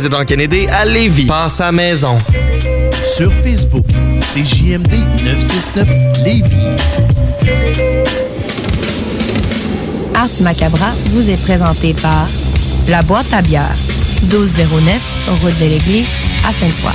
Président Kennedy à Lévis. Passe à maison. Sur Facebook, c'est JMD 969 Lévis. Ars Macabra vous est présenté par La Boîte à bière, 1209, route de l'église, à Sainte-Foy.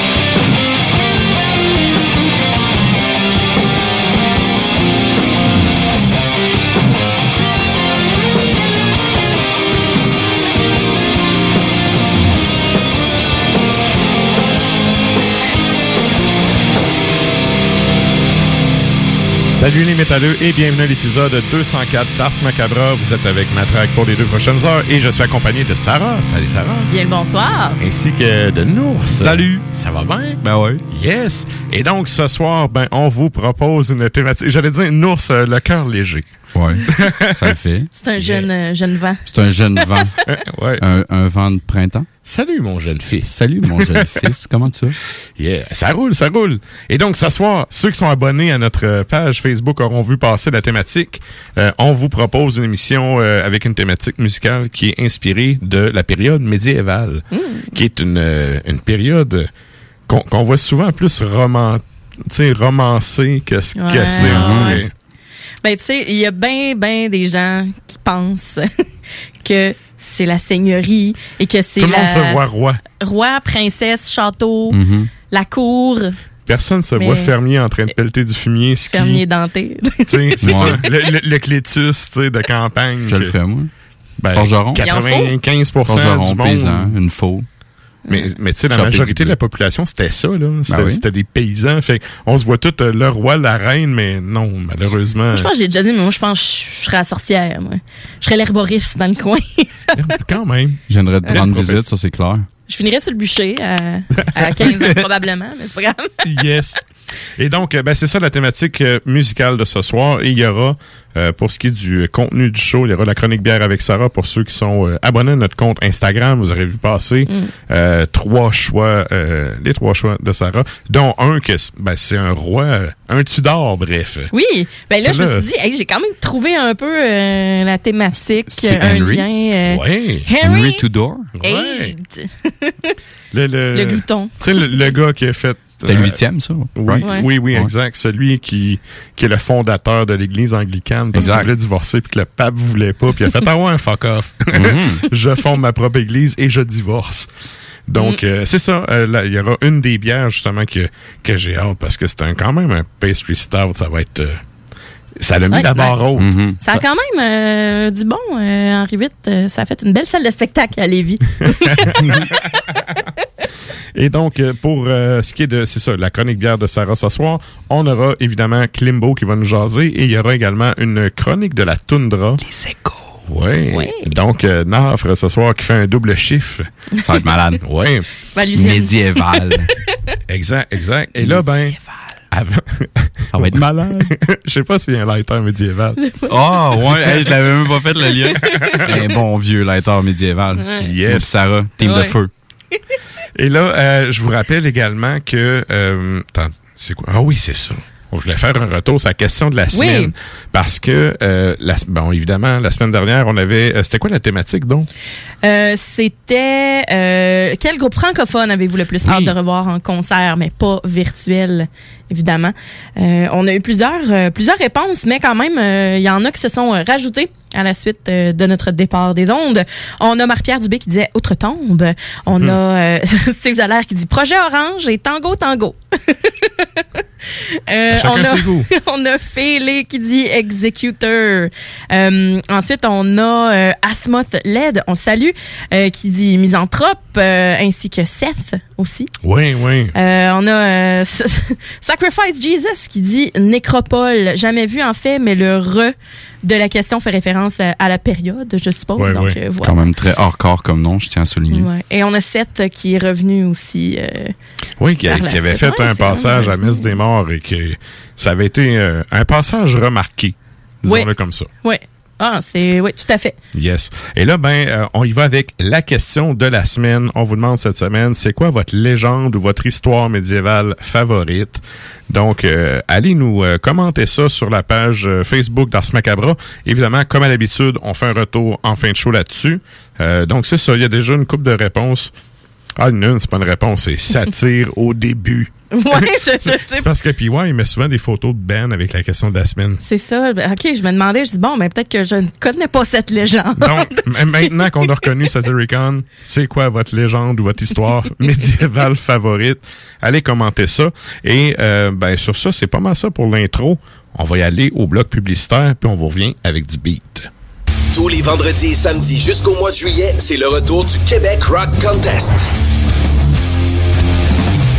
Salut les métalleux et bienvenue à l'épisode 204 d'Ars Macabra. Vous êtes avec Matraque pour les deux prochaines heures et je suis accompagné de Sarah. Salut Sarah. Bien le bonsoir. Ainsi que de Nours. Salut. Ça va bien? Ben ouais. Yes. Et donc ce soir, ben on vous propose une thématique. J'allais dire Nours, euh, le cœur léger. Ouais, ça le fait. C'est un jeune, euh, jeune vent. C'est un jeune vent. ouais. Un, un vent de printemps. Salut mon jeune fils. Salut mon jeune fils. Comment tu vas? Yeah, ça roule, ça roule. Et donc ce soir, ceux qui sont abonnés à notre page Facebook auront vu passer la thématique. Euh, on vous propose une émission euh, avec une thématique musicale qui est inspirée de la période médiévale, qui est une, euh, une période qu'on qu'on voit souvent plus roman, romancée que ce que Ouais, c'est. ouais. Ben, tu sais, il y a bien, bien des gens qui pensent que c'est la seigneurie et que c'est Tout le la monde se voit roi. roi, princesse, château, Mhm. la cour, Personne se Mais- voit fermier en train de pelleter du fumier, ski. fermier denté. Tu sais, C'est Ouais. ça. Le, le, le clétus tu sais, de campagne. Je le que- ferais, moi. Ben, Forgeron. 95 Forgeron, du monde. paysan, une faux. Mais, mais tu sais, la majorité de la population, c'était ça, là. C'était Ben oui. c'était des paysans. Fait on se voit tout euh, le roi, la reine, mais non, malheureusement. je pense que j'ai déjà dit, mais moi, je pense que je serais la sorcière, moi. Je serais l'herboriste dans le coin. quand même. Je viendrais te rendre visite, ça c'est clair. je finirais sur le bûcher à, à 15 ans, probablement, mais c'est pas grave. Yes. Et donc, euh, ben, c'est ça la thématique euh, musicale de ce soir. Et il y aura, euh, pour ce qui est du contenu du show, il y aura la chronique bière avec Sarah pour ceux qui sont euh, abonnés à notre compte Instagram. Vous aurez vu passer euh, trois choix, euh, les trois choix de Sarah, dont un que ben, c'est un roi, un Tudor, bref. Oui, ben là, je me suis dit, hey, j'ai quand même trouvé un peu euh, la thématique, C'est un Henry? lien. euh, Ouais. Henry, Henry Tudor. Ouais. Le, le, le glouton. Tu sais, le, le gars qui a fait. C'était euh, le huitième, ça? Oui? Ouais. oui, oui, Ouais. exact. Celui qui, qui est le fondateur de l'Église anglicane parce qu'il voulait divorcer puis que le pape voulait pas puis il a fait ah ouais fuck off. Mhm. je fonde ma propre Église et je divorce. Donc euh, c'est ça. euh, là, il y aura une des bières justement que que j'ai hâte parce que c'est un quand même un pastry stout. Ça va être euh, Ça l'a mis Ouais, la barre nice. haute. Mhm. Ça a quand même euh, du bon, euh, Henri VIII. euh, ça a fait une belle salle de spectacle à Lévis. Et donc, euh, pour euh, ce qui est de, c'est ça, la chronique bière de Sarah ce soir, on aura évidemment Klimbo qui va nous jaser et il y aura également une chronique de la toundra. Les échos. Oui. Oui. Donc, euh, Nafre ce soir qui fait un double chiffre. Ça va être malade. Oui. Lucien. Médiéval. Exact, exact. Et là, ben. avant- Ça va être malade. Je sais pas s'il y a un lighter médiéval. Ah, ouais, hey, je l'avais même pas fait le lien. Un bon vieux lighter médiéval. Yes. Sarah, team de Ouais. feu. Et là, euh, je vous rappelle également que... Euh, attends, c'est quoi? Ah oui, c'est ça. Je voulais faire un retour sur la question de la Oui. semaine. Parce que, euh, la, bon, évidemment, la semaine dernière, on avait... euh, C'était quoi la thématique, donc? Euh, C'était euh, quel groupe francophone avez-vous le plus hâte de revoir en concert, mais pas virtuel, évidemment? Euh, on a eu plusieurs euh, plusieurs réponses, mais quand même, euh, il y en a qui se sont rajoutés à la suite de notre départ des ondes. On a Marc-Pierre Dubé qui disait Outre-tombe. On a euh, Steve Dallaire qui dit Projet Orange et Tango Tango. Euh, on, a, on a Félé qui dit Executor. Euh, ensuite, on a Asmoth LED, on le euh, qui dit Misanthrope, euh, ainsi que Seth aussi. Oui, oui. Euh, on a euh, Sacrifice Jesus qui dit Nécropole. Jamais vu en fait, mais le re de la question fait référence à, à la période, je suppose. Ouais, Donc, ouais. euh, voilà. Quand même très hardcore comme nom, je tiens à souligner. Ouais. Et on a Seth qui est revenu aussi. euh, Oui, qui, a- avait fait Ouais, un passage à Messe des Morts et que ça avait été euh, un passage remarqué. Disons-le Oui. comme ça. ouais. Ah, c'est oui, tout à fait. Yes. Et là, ben, euh, on y va avec la question de la semaine. On vous demande cette semaine, c'est quoi votre légende ou votre histoire médiévale favorite? Donc, euh, allez nous euh, commenter ça sur la page Facebook d'Ars Macabra. Évidemment, comme à l'habitude, on fait un retour en fin de show là-dessus. Donc, c'est ça. Il y a déjà une coupe de réponses. Ah, une, c'est pas une réponse, c'est satire au début. Ouais, je, je sais C'est parce que PY, il met souvent des photos de Ben avec la question de la semaine. C'est ça. Ben, OK, je me demandais, je dis, bon, ben, peut-être que je ne connais pas cette légende. Donc, m- maintenant qu'on a reconnu Satyricon, c'est quoi votre légende ou votre histoire médiévale favorite? Allez commenter ça. Et euh, ben sur ça, c'est pas mal ça pour l'intro. On va y aller au bloc publicitaire, puis on vous revient avec du beat. Tous les vendredis et samedis jusqu'au mois de juillet, c'est le retour du Québec Rock Contest.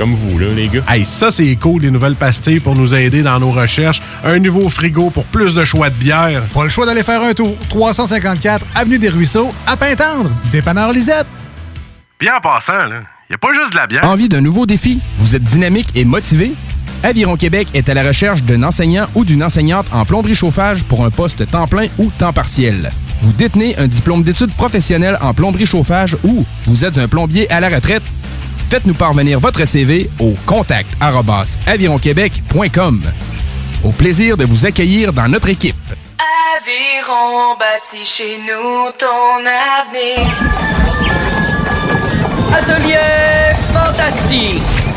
comme vous, là, les gars. Hey, ça, c'est cool, les nouvelles pastilles pour nous aider dans nos recherches. Un nouveau frigo pour plus de choix de bière. Pas le choix d'aller faire un tour. 354 Avenue des Ruisseaux, à Pintendre. Dépanneur Lisette. Bien en passant, là, y a pas juste de la bière. Envie d'un nouveau défi? Vous êtes dynamique et motivé? Aviron Québec est à la recherche d'un enseignant ou d'une enseignante en plomberie chauffage pour un poste temps plein ou temps partiel. Vous détenez un diplôme d'études professionnelles en plomberie chauffage ou vous êtes un plombier à la retraite? Faites-nous parvenir votre CV au contact avironquebec.com. Au plaisir de vous accueillir dans notre équipe. Aviron bâti chez nous ton avenir. Atelier fantastique.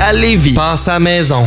à Lévis. Passe à maison.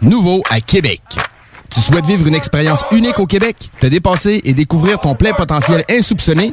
Nouveau à Québec. Tu souhaites vivre une expérience unique au Québec, te dépasser et découvrir ton plein potentiel insoupçonné?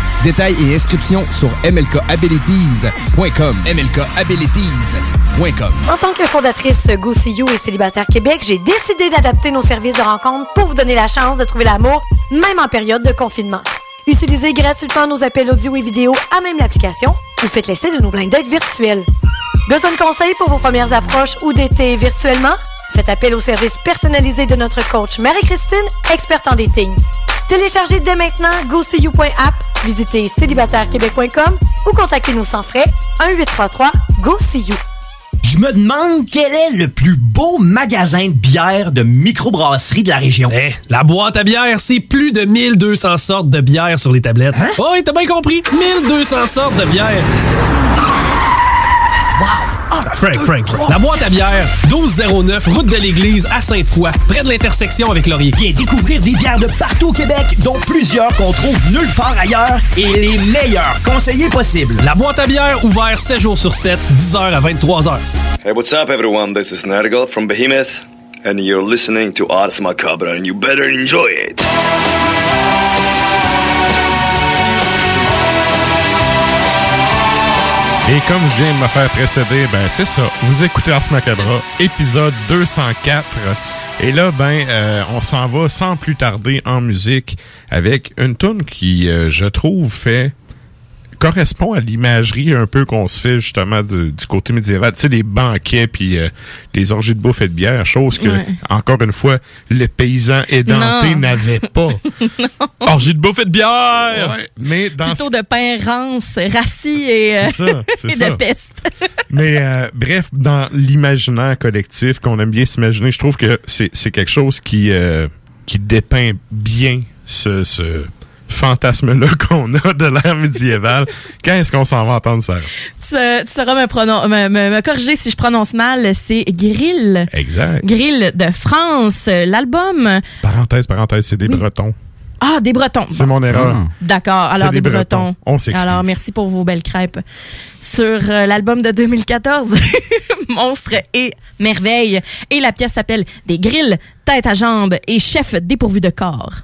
Détails et inscriptions sur mlkabilities.com. mlkabilities.com. En tant que fondatrice Go See You et Célibataire Québec, j'ai décidé d'adapter nos services de rencontre pour vous donner la chance de trouver l'amour, même en période de confinement. Utilisez gratuitement nos appels audio et vidéo à même l'application ou faites l'essai de nos blind dates virtuels. Besoin de conseils pour vos premières approches ou d'été virtuellement? Faites appel au service personnalisé de notre coach Marie-Christine, experte en dating. Téléchargez dès maintenant GoSeeYou.app, visitez célibatairequebec.com ou contactez-nous sans frais 1-833-GO-SEE-YOU. Je me demande quel est le plus beau magasin de bière de microbrasserie de la région. Eh, la boîte à bière, c'est plus de 1200 sortes de bière sur les tablettes. Hein? Oh, oui, t'as bien compris. 1200 sortes de bière. Wow! Frank, Frank, Frank. La boîte à bière, 1209, route de l'église à Sainte-Foy, près de l'intersection avec Laurier. Viens découvrir des bières de partout au Québec, dont plusieurs qu'on trouve nulle part ailleurs et les meilleurs conseillers possibles. La boîte à bière, ouvert 7 jours sur 7, 10h à 23h. Hey, what's up, everyone? This is Nergal from Behemoth, and you're listening to Ars Macabre, and you better enjoy it. Et comme je viens de me faire précéder, ben c'est ça. Vous écoutez Ars Macabra, épisode 204. Et là, ben, euh, on s'en va sans plus tarder en musique avec une tune qui, euh, je trouve, fait correspond à l'imagerie un peu qu'on se fait justement du, du côté médiéval. Tu sais, les banquets puis euh, les orgies de bouffe et de bière, chose que, Ouais. encore une fois, le paysan édenté n'avait pas. Orgie de bouffe et de bière! Ouais, mais dans Plutôt de pain rance, rassis et, euh, ça, et de peste. Mais euh, bref, dans l'imaginaire collectif qu'on aime bien s'imaginer, je trouve que c'est c'est quelque chose qui, euh, qui dépeint bien ce, ce fantasme-là qu'on a de l'ère médiévale. Quand est-ce qu'on s'en va entendre ça? tu, tu sauras me, pronon- me, me- me corriger si je prononce mal. C'est Grill. Exact. Grill de France. L'album. Parenthèse, parenthèse, c'est des Bretons. Ah, des Bretons. C'est Bon. mon erreur. D'accord. C'est Alors, des des, Bretons. Bretons. On s'excuse. Alors, merci pour vos belles crêpes. Sur euh, l'album de 2014, Monstre et Merveille. Et la pièce s'appelle Des grilles, tête à jambes et chef dépourvu de corps.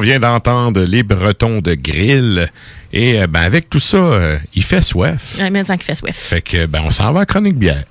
On vient d'entendre les Bretons de Grill. Et euh, ben, avec tout ça, euh, il fait soif. Ouais, mais qui fait soif. Fait que ben, on s'en va à Chronique Bière.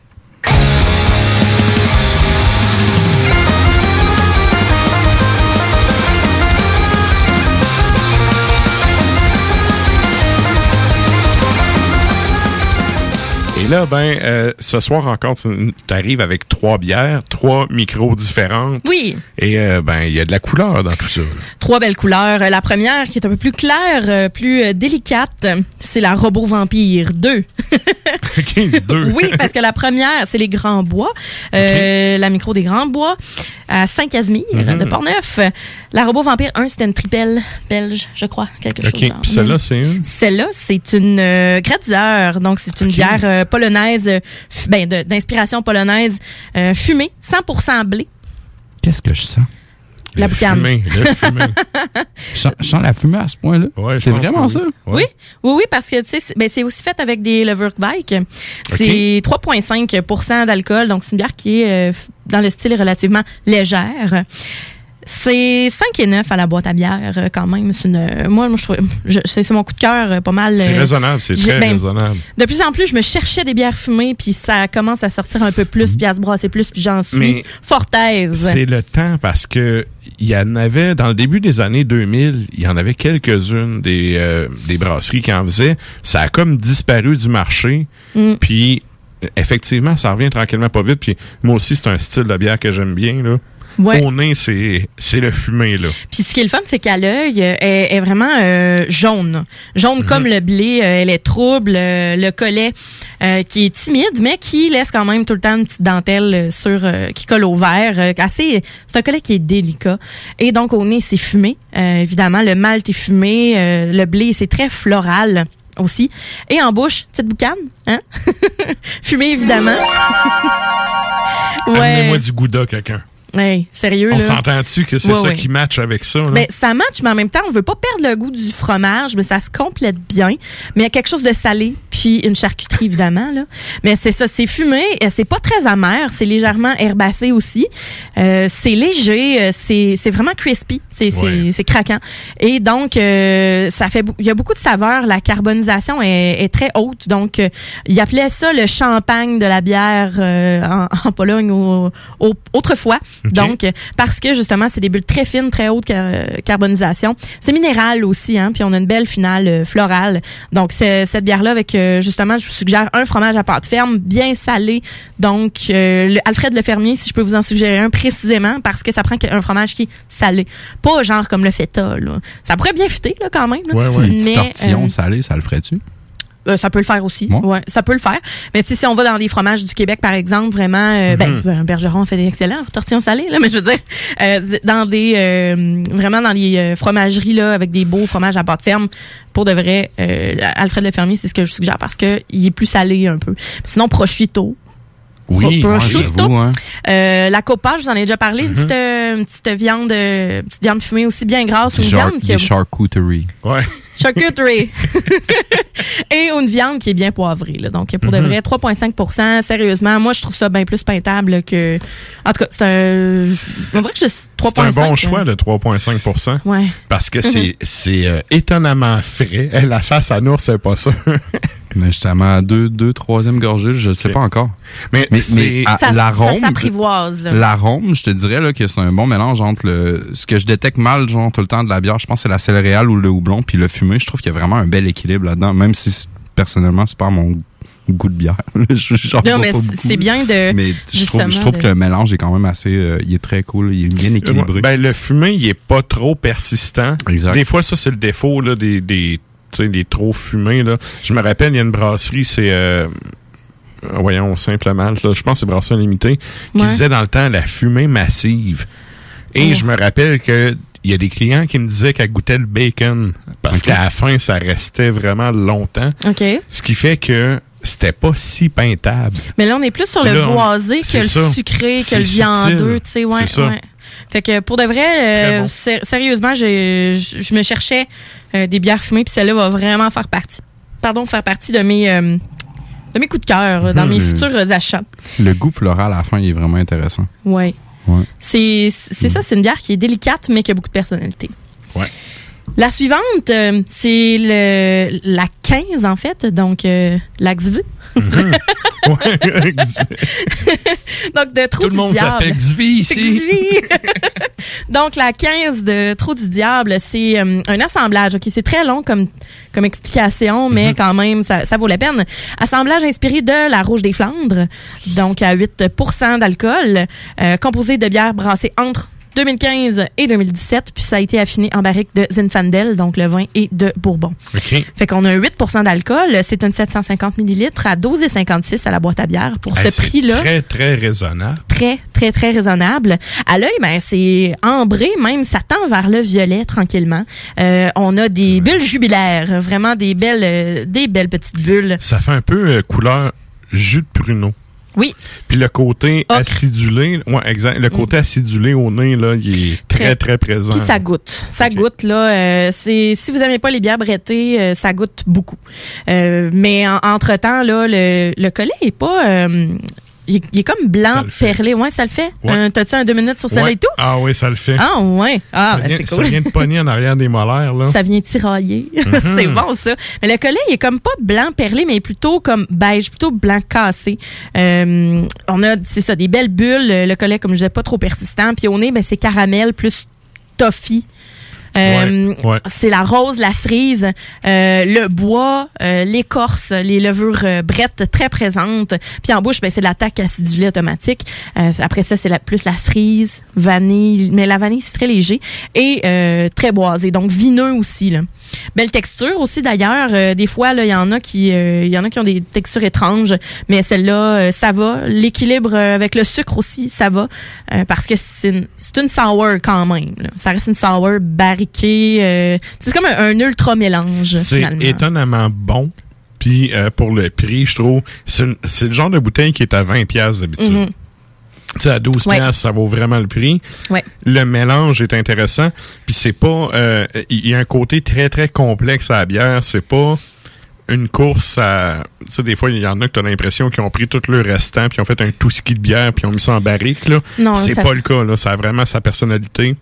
Et là, ben, euh, ce soir encore, tu arrives avec trois bières, trois micros différentes. Oui. Et euh, ben, il y a de la couleur dans tout ça. là. Trois belles couleurs. La première, qui est un peu plus claire, euh, plus euh, délicate, c'est la Robot Vampire 2. deux. oui, parce que la première, c'est les Grands Bois. Euh, La micro des Grands Bois à Saint-Casimir Mhm. de Portneuf. La Robot Vampire 1, c'était une tripelle belge, je crois, quelque chose. OK. celle-là, c'est une? Celle-là, c'est une euh. Donc, c'est une bière euh, polonaise, ben, d'inspiration polonaise, fumée, 100% blé. Qu'est-ce que je sens? La boucane. le fumé. je, sens, je sens la fumée à ce point-là. c'est vraiment ça? Oui, oui, oui, parce que tu sais, c'est ben, c'est aussi fait avec des Leverkbike. C'est 3,5% d'alcool, donc c'est une bière qui est euh, dans le style relativement légère. C'est 5 et 9 à la boîte à bière euh, quand même. C'est une, euh, moi, moi, je c'est mon coup de cœur euh, pas mal. C'est raisonnable, c'est très ben, raisonnable. De plus en plus, je me cherchais des bières fumées, puis ça commence à sortir un peu plus, puis à se brasser plus, puis j'en suis Mais fort aise. C'est le temps parce que il y en avait dans le début des années 2000, il y en avait quelques-unes des euh, des brasseries qui en faisaient. Ça a comme disparu du marché. Mm. Puis effectivement, ça revient tranquillement pas vite. Puis moi aussi, c'est un style de bière que j'aime bien là. Ouais. Au nez, c'est c'est le fumé là. Puis ce qui est le fun, c'est qu'à l'œil, euh, elle est vraiment euh, jaune. Jaune comme le blé. euh, elle est trouble. euh, le collet euh, qui est timide, mais qui laisse quand même tout le temps une petite dentelle sur euh, qui colle au euh, assez, c'est un collet qui est délicat. Et donc au nez, c'est fumé. euh, évidemment, le malt est fumé. euh, le blé, c'est très floral aussi. Et en bouche, petite boucane, hein? Fumé, évidemment. Amenez-moi du gouda, quelqu'un. Ouais, sérieux, On là? s'entend-tu que c'est Ouais, ça ouais. qui match avec ça? Là? Ben, ça match, mais en même temps, on veut pas perdre le goût du fromage, mais ça se complète bien. Mais il y a quelque chose de salé, puis une charcuterie, évidemment. Là. Mais c'est ça, c'est fumé, euh, c'est pas très amer, c'est légèrement herbacé aussi. Euh, c'est léger, euh, c'est c'est vraiment crispy, c'est c'est- Ouais. c'est craquant. Et donc, euh, ça fait, il y a beaucoup de saveurs. La carbonisation est, est très haute. Donc, euh, ils appelaient ça le champagne de la bière euh, en, en Pologne au- au- autrefois. Donc, parce que justement, c'est des bulles très fines, très haute car- carbonisation. C'est minéral aussi, hein, puis on a une belle finale euh, florale. Donc, c'est- cette bière-là, avec euh, justement, je vous suggère un fromage à pâte ferme, bien salé. Donc, euh, le Alfred Le Fermier, si je peux vous en suggérer un précisément, parce que ça prend un fromage qui est salé. Pas genre comme le feta, là. Ça pourrait bien fitter, là, quand même. là. Un petit Mais, salé, ça le ferait-tu? Euh, ça peut le faire aussi. Ouais. Ouais, ça peut le faire. Mais si on va dans des fromages du Québec, par exemple, vraiment, euh, ben, un Bergeron fait des excellents tortillons salés, là, mais je veux dire, euh, dans des, euh, vraiment dans les fromageries, là, avec des beaux fromages à pâte ferme, pour de vrai, euh, Alfred Le Fermier, c'est ce que je suggère parce que il est plus salé un peu. Sinon, prosciutto. Oui, prosciutto. j'avoue, hein. Euh, la copa, je vous en ai déjà parlé, une, Mhm. petite, euh, une petite viande, euh, petite viande fumée aussi bien grasse, une char- viande qui a charcuterie. Ouais. Charcuterie. Et une viande qui est bien poivrée. Là. Donc, pour de Mhm. vrai, 3,5% Sérieusement, moi, je trouve ça bien plus peintable que... En tout cas, c'est un... On dirait que je 3,5. C'est un bon hein. choix, le 3,5% Ouais. Parce que Mhm. c'est c'est euh, étonnamment frais. La face à Nours, c'est pas ça. Mais justement, à deux, deux, troisième gorgée, je sais pas encore. Mais, mais, c'est- à- Ça- l'arôme. ça s'apprivoise, là. L'arôme, je te dirais là, que c'est un bon mélange entre le. Ce que je détecte mal, genre, tout le temps de la bière, je pense que c'est la céréale ou le houblon, puis le fumé. Je trouve qu'il y a vraiment un bel équilibre là-dedans, même si personnellement, c'est pas mon goût de bière. Non, mais pas c'est- bien de, Mais je trouve, je trouve de- que le mélange est quand même assez. euh, il est très cool, il est bien équilibré. Ben, le fumé, il est pas trop persistant. Exact. Des fois, ça, c'est le défaut là, des, des, des trop fumés. Là. Je me rappelle, il y a une brasserie, c'est... euh, voyons, simplement, là, je pense que c'est Brasserie Limitée, qui Ouais. faisait dans le temps la fumée massive. Et je me rappelle que il y a des clients qui me disaient qu'elle goûtait le bacon. Parce qu'à la fin, ça restait vraiment longtemps. OK. Ce qui fait que c'était pas si peintable. Mais là, on est plus sur le Là, boisé que le ça. sucré, que le viandeux, tu sais, ouais. Fait que pour de vrai, euh, Très bon. sé- sérieusement, je je me cherchais euh, des bières fumées, puis celle-là va vraiment faire partie, pardon, faire partie de mes, euh, de mes coups de cœur, dans Mhm. mes futurs achats. Le goût floral à la fin, il est vraiment intéressant. Ouais. Ouais. C'est c'est ça, c'est une bière qui est délicate, mais qui a beaucoup de personnalité. Ouais. La suivante, euh, c'est le la 15 en fait, donc euh, l'Axvu. Mhm. donc de Trou Tout le du monde Diable. s'appelle ici. Xvi. donc la 15 de Trou du Diable, c'est euh, un assemblage. OK, c'est très long comme comme explication, Mhm. mais quand même ça, ça vaut la peine. Assemblage inspiré de la Rouge des Flandres, donc à 8% d'alcool, euh, composé de bières brassées entre 2015 et 2017, puis ça a été affiné en barrique de Zinfandel, donc le vin et de Bourbon. Fait qu'on a 8% d'alcool. C'est une 750 millilitres à 12,56 à la boîte à bière. Pour ce prix-là, Très, très raisonnable. très, très, très raisonnable. À l'œil, ben, c'est ambré, même, ça tend vers le violet tranquillement. Euh, on a des bulles jubilaires, vraiment des belles, euh, des belles petites bulles. Ça fait un peu euh, couleur jus de pruneau. Oui. Puis le côté acidulé, ouais, exact. Le côté acidulé au nez, là, il est très, très, présent. Puis ça goûte. Ça goûte, là. euh, c'est, si vous n'aimez pas les bières brettées, euh, ça goûte beaucoup. Euh, mais en- entre-temps, là, le, le collet est pas... il, est- il est comme blanc perlé. Ouais, ça le fait. Ouais. T'as-tu un deux minutes sur Ouais. et tout? Ah oui, ça le fait. Ah, ouais. Ah, ça, ben, vient, ça vient de pogner en arrière des molaires, là. Ça vient tirailler. Mhm. c'est bon, ça. Mais le collet, il est comme pas blanc perlé, mais plutôt comme beige, plutôt blanc cassé. Euh, on a, c'est ça, des belles bulles. Le collet, comme je disais, pas trop persistant. Puis au nez, ben, c'est caramel plus toffee. Euh, Ouais, ouais. C'est la rose, la cerise, euh, le bois, euh, l'écorce, les levures euh, brettes très présentes. Puis en bouche, ben, c'est l'attaque acidulée automatique. Euh, après ça, c'est la, plus la cerise, vanille, mais la vanille, c'est très léger et euh, très boisé, donc vineux aussi. Là. Belle texture aussi d'ailleurs. Euh, des fois, il y en a qui, euh, il y en a qui ont des textures étranges, mais celle-là, euh, ça va. L'équilibre euh, avec le sucre aussi, ça va, euh, parce que c'est une, c'est une sour quand même. là. Ça reste une sour barriquée. euh, c'est comme un, un ultra mélange C'est étonnamment bon. Puis euh, pour le prix, je trouve, c'est le genre de bouteille qui est à 20 pièces d'habitude. Mhm. Tu sais, à 12 Ouais. piastres, ça vaut vraiment le prix. Ouais. Le mélange est intéressant. Puis c'est pas... euh, Il y a un côté très, très complexe à la bière. C'est pas une course à... Tu sais, des fois, il y en a que tu as l'impression qu'ils ont pris tout le restant puis ont fait un tout ski de bière puis ont mis ça en barrique. là. Non, C'est ça- pas le cas. Là. Ça a vraiment sa personnalité.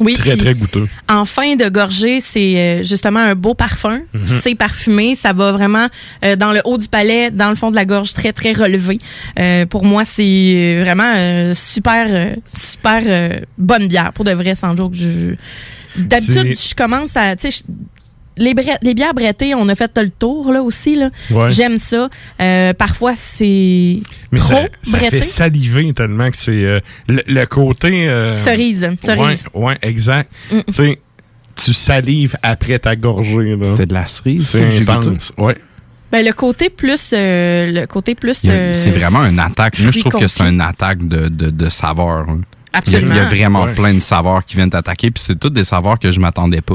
Oui, très, très goûteux. En fin de gorgée, c'est euh, justement un beau parfum. Mhm. C'est parfumé, ça va vraiment euh, dans le haut du palais, dans le fond de la gorge, très très relevé. Euh, pour moi, c'est vraiment euh, super euh, super euh, bonne bière pour de vrai, sans joke. Je d'habitude, je commence à, tu sais, je- les, bre- les bières brettées, on a fait le tour là aussi là. Ouais. J'aime ça. Euh, parfois, c'est Mais trop ça, ça fait saliver tellement que c'est euh, le, le côté euh, Cerise, cerise. Ouais, ouais, exact. Mm. Tu sais, tu salives après ta gorgée. C'était de la cerise, C'est intense. Ouais. Ben, le côté plus, euh, le côté plus. Euh, C'est vraiment une attaque. Moi, je trouve que c'est une attaque de, de, de saveurs. hein. Absolument. Il y a, vraiment Ouais. plein de saveurs qui viennent t'attaquer, puis c'est toutes des saveurs que je m'attendais pas.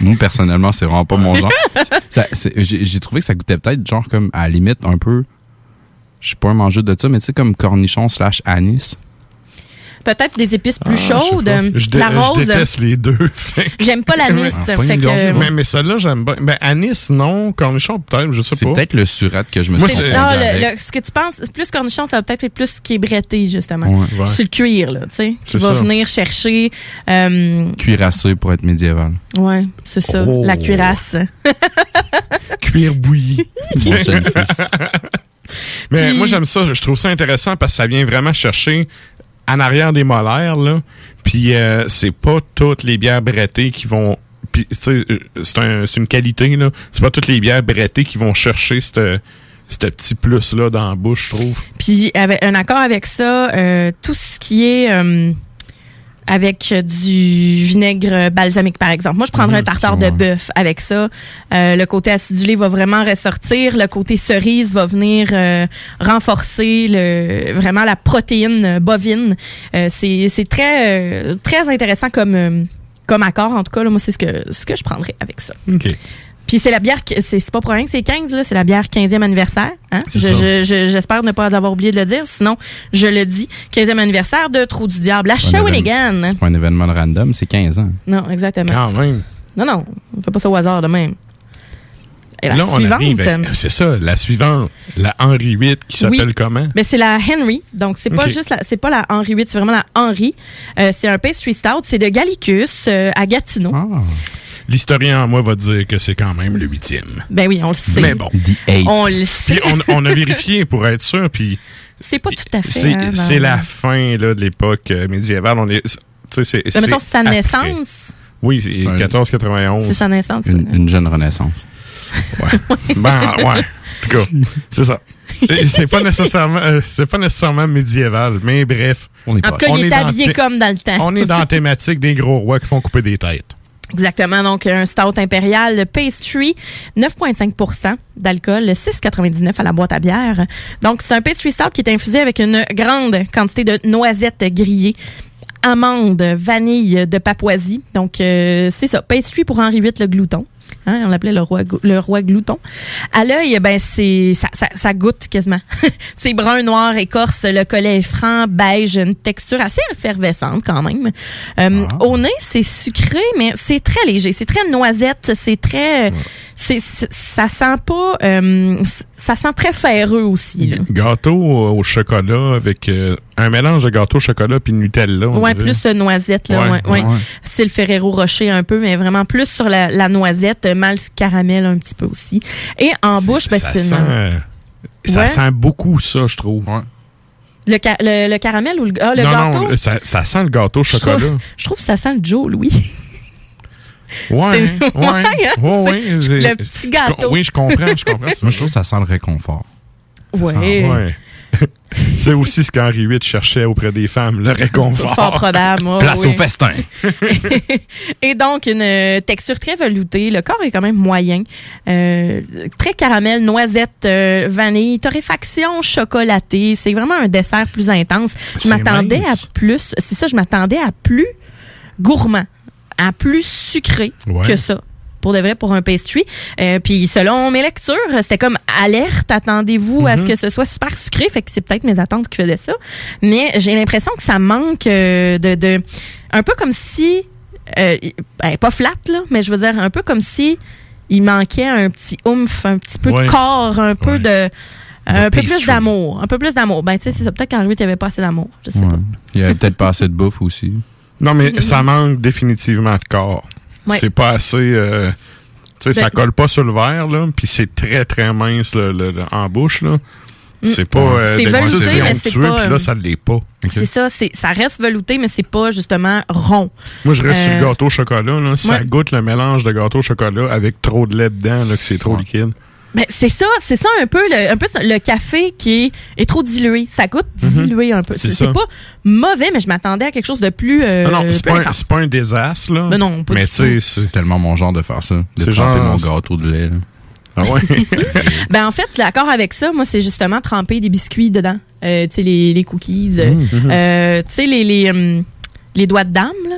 Moi, personnellement, c'est vraiment pas mon genre. J'ai trouvé que ça goûtait peut-être, genre, comme, à la limite, un peu... Je suis pas un mangeur de ça, mais tu sais, comme cornichon slash anis. Peut-être des épices plus Ah, je chaudes. Je, la je rose. déteste les deux. J'aime pas l'anis. Ah, que, mais, mais celle-là, j'aime bien. Ben, anis, non. Cornichon, peut-être. Je sais C'est pas. peut-être le surette que je me Moi, suis c'est- Ah, le- avec. le- ce que tu penses, plus cornichon, ça va peut-être être plus qui est bretté, justement. Ouais. Ouais. Sur le cuir, là, tu sais. Qui C'est va ça. venir chercher. euh, Cuirassé pour être médiéval. ouais, c'est ça. Oh. La cuirasse. Cuir bouilli. Mon seul fils. Mais Puis- moi, j'aime ça. Je trouve ça intéressant parce que ça vient vraiment chercher en arrière des molaires, là. Puis euh, c'est pas toutes les bières brettées qui vont. Euh, c'est un- c'est une qualité, là. C'est pas toutes les bières brettées qui vont chercher ce petit plus-là dans la bouche, je trouve. Puis, un accord avec ça, euh, tout ce qui est euh, avec du vinaigre balsamique, par exemple. Moi, je prendrais Mhm, un tartare ouais. de bœuf avec ça. Euh, le côté acidulé va vraiment ressortir. Le côté cerise va venir euh, renforcer le, vraiment la protéine bovine. Euh, c'est c'est très, euh, très intéressant comme, euh, comme accord. En tout cas, là, moi, c'est ce que, ce que je prendrais avec ça. OK. Puis c'est la bière, c'est c'est pas pour rien que c'est 15, là, c'est la bière 15e anniversaire. Hein? C'est Je- ça. je- je- J'espère ne pas avoir oublié de le dire, sinon je le dis. 15e anniversaire de Trou du Diable à Shawinigan. C'est pas un événement de random, c'est 15 ans. Non, exactement. Quand même. Non, non, on fait pas ça au hasard de même. Et la Là, on suivante. arrive avec- c'est ça, la suivante, la Henri VIII, qui s'appelle Oui. comment? Ben, c'est la Henry. Donc, c'est pas juste la, c'est pas la Henry 8, c'est vraiment la Henry. Euh, c'est un pastry stout. C'est de Gallicus euh, à Gatineau. Ah. L'historien en moi va dire que c'est quand même le huitième. Ben oui, on le sait. Mais bon. On le sait. Puis on, on a vérifié pour être sûr, puis C'est pas tout à fait. c'est hein, la fin là, de l'époque euh, médiévale. On est, tu sais, c'est, Ben, mettons, sa après. naissance. Oui, c'est 1491. C'est sa naissance. Une, une jeune renaissance. Ben, ouais. En tout cas, c'est ça. C'est pas nécessairement, euh, c'est pas nécessairement médiéval, mais bref. On En tout cas, il est habillé comme dans le temps. On est dans la thématique des gros rois qui font couper des têtes. Exactement. Donc, un stout impérial le pastry, 9,5% d'alcool, 6,99 à la boîte à bière. Donc, c'est un pastry stout qui est infusé avec une grande quantité de noisettes grillées amandes, vanille de Papouasie. Donc, euh, c'est ça. Pastry pour Henri VIII, le glouton. Hein, on l'appelait le roi, gou- le roi glouton. À l'œil, ben c'est ça, ça, ça goûte quasiment. c'est brun, noir, écorce. Le collet est franc, beige, une texture assez effervescente quand même. Euh, Au nez, c'est sucré, mais c'est très léger. C'est très noisette. C'est très, c'est c'est- ça sent pas, euh, ça sent très ferreux aussi. Là. Gâteau au chocolat avec euh, un mélange de gâteau au chocolat puis Nutella. on Ouais, dirait. plus noisette, là, Ouais, ouais, ouais. ouais. C'est le Ferrero Rocher un peu, mais vraiment plus sur la, la noisette, euh, mal caramel un petit peu aussi. Et en bouche, ben, ça c'est sent, une- euh, ça Ouais. sent beaucoup ça, je trouve. le, ca- le, le caramel ou le, ah, le non, gâteau? non, ça, ça sent le gâteau au je, chocolat. trouve, je trouve que ça sent le Joe, Louis. Ouais, ouais, ouais, hein, le petit gâteau. Oui, je comprends, je comprends. Moi, je trouve que ça sent le réconfort. Ouais. Ouais. C'est aussi ce qu'Henri VIII cherchait auprès des femmes, le réconfort. Fort probable, moi, Place oui. au festin. Et donc, une euh, texture très veloutée. Le corps est quand même moyen. Euh, très caramel, noisette, euh, vanille, torréfaction chocolatée. C'est vraiment un dessert plus intense. Je m'attendais à plus. C'est ça, je m'attendais à plus gourmand, à plus sucré Ouais. que ça. Pour de vrai, pour un pastry. Euh, puis selon mes lectures, c'était comme alerte, attendez-vous à ce Mhm. que ce soit super sucré. Fait que c'est peut-être mes attentes qui faisaient ça. Mais j'ai l'impression que ça manque euh, de, de... Un peu comme si... euh, ben, pas flat, là, mais je veux dire un peu comme si il manquait un petit oomph, un petit peu Ouais. de corps, un peu de... Un peu plus d'amour. Un peu plus d'amour. Ben, tu sais, c'est ça. Peut-être qu'en lui, il n'y avait pas assez d'amour. Je sais Ouais. pas. Il y avait peut-être pas assez de bouffe aussi. Non, mais ça manque définitivement de corps. Ouais. C'est pas assez. euh, tu sais, ça Ben- colle pas sur le verre, là, puis c'est très, très mince le- le- le- en bouche, là. Mm. C'est pas. euh, C'est velouté, mais c'est onctueux, pas, puis euh, là, ça l'est pas. C'est ça, c'est, ça reste velouté, mais c'est pas justement rond. Moi, je reste sur Euh, le gâteau au chocolat, là. Ça ouais. goûte le mélange de gâteau au chocolat avec trop de lait dedans, là, que c'est trop liquide. Ben, c'est ça, c'est ça un peu le, un peu ça, le café qui est, est trop dilué. Ça goûte dilué un peu. Mhm. C'est pas mauvais, mais je m'attendais à quelque chose de plus. Euh, Ah non, c'est pas, pas un désastre, là. Ben non, pas Mais tu sais, c'est. tellement mon genre de faire ça. De C'est tremper genre- mon gâteau de lait. là. Ah ouais? Ben, en fait, l'accord avec ça, moi, c'est justement tremper des biscuits dedans. Euh, tu sais, les, les cookies. euh, Mhm. euh, tu sais, les, les, hum, les doigts de dame, là.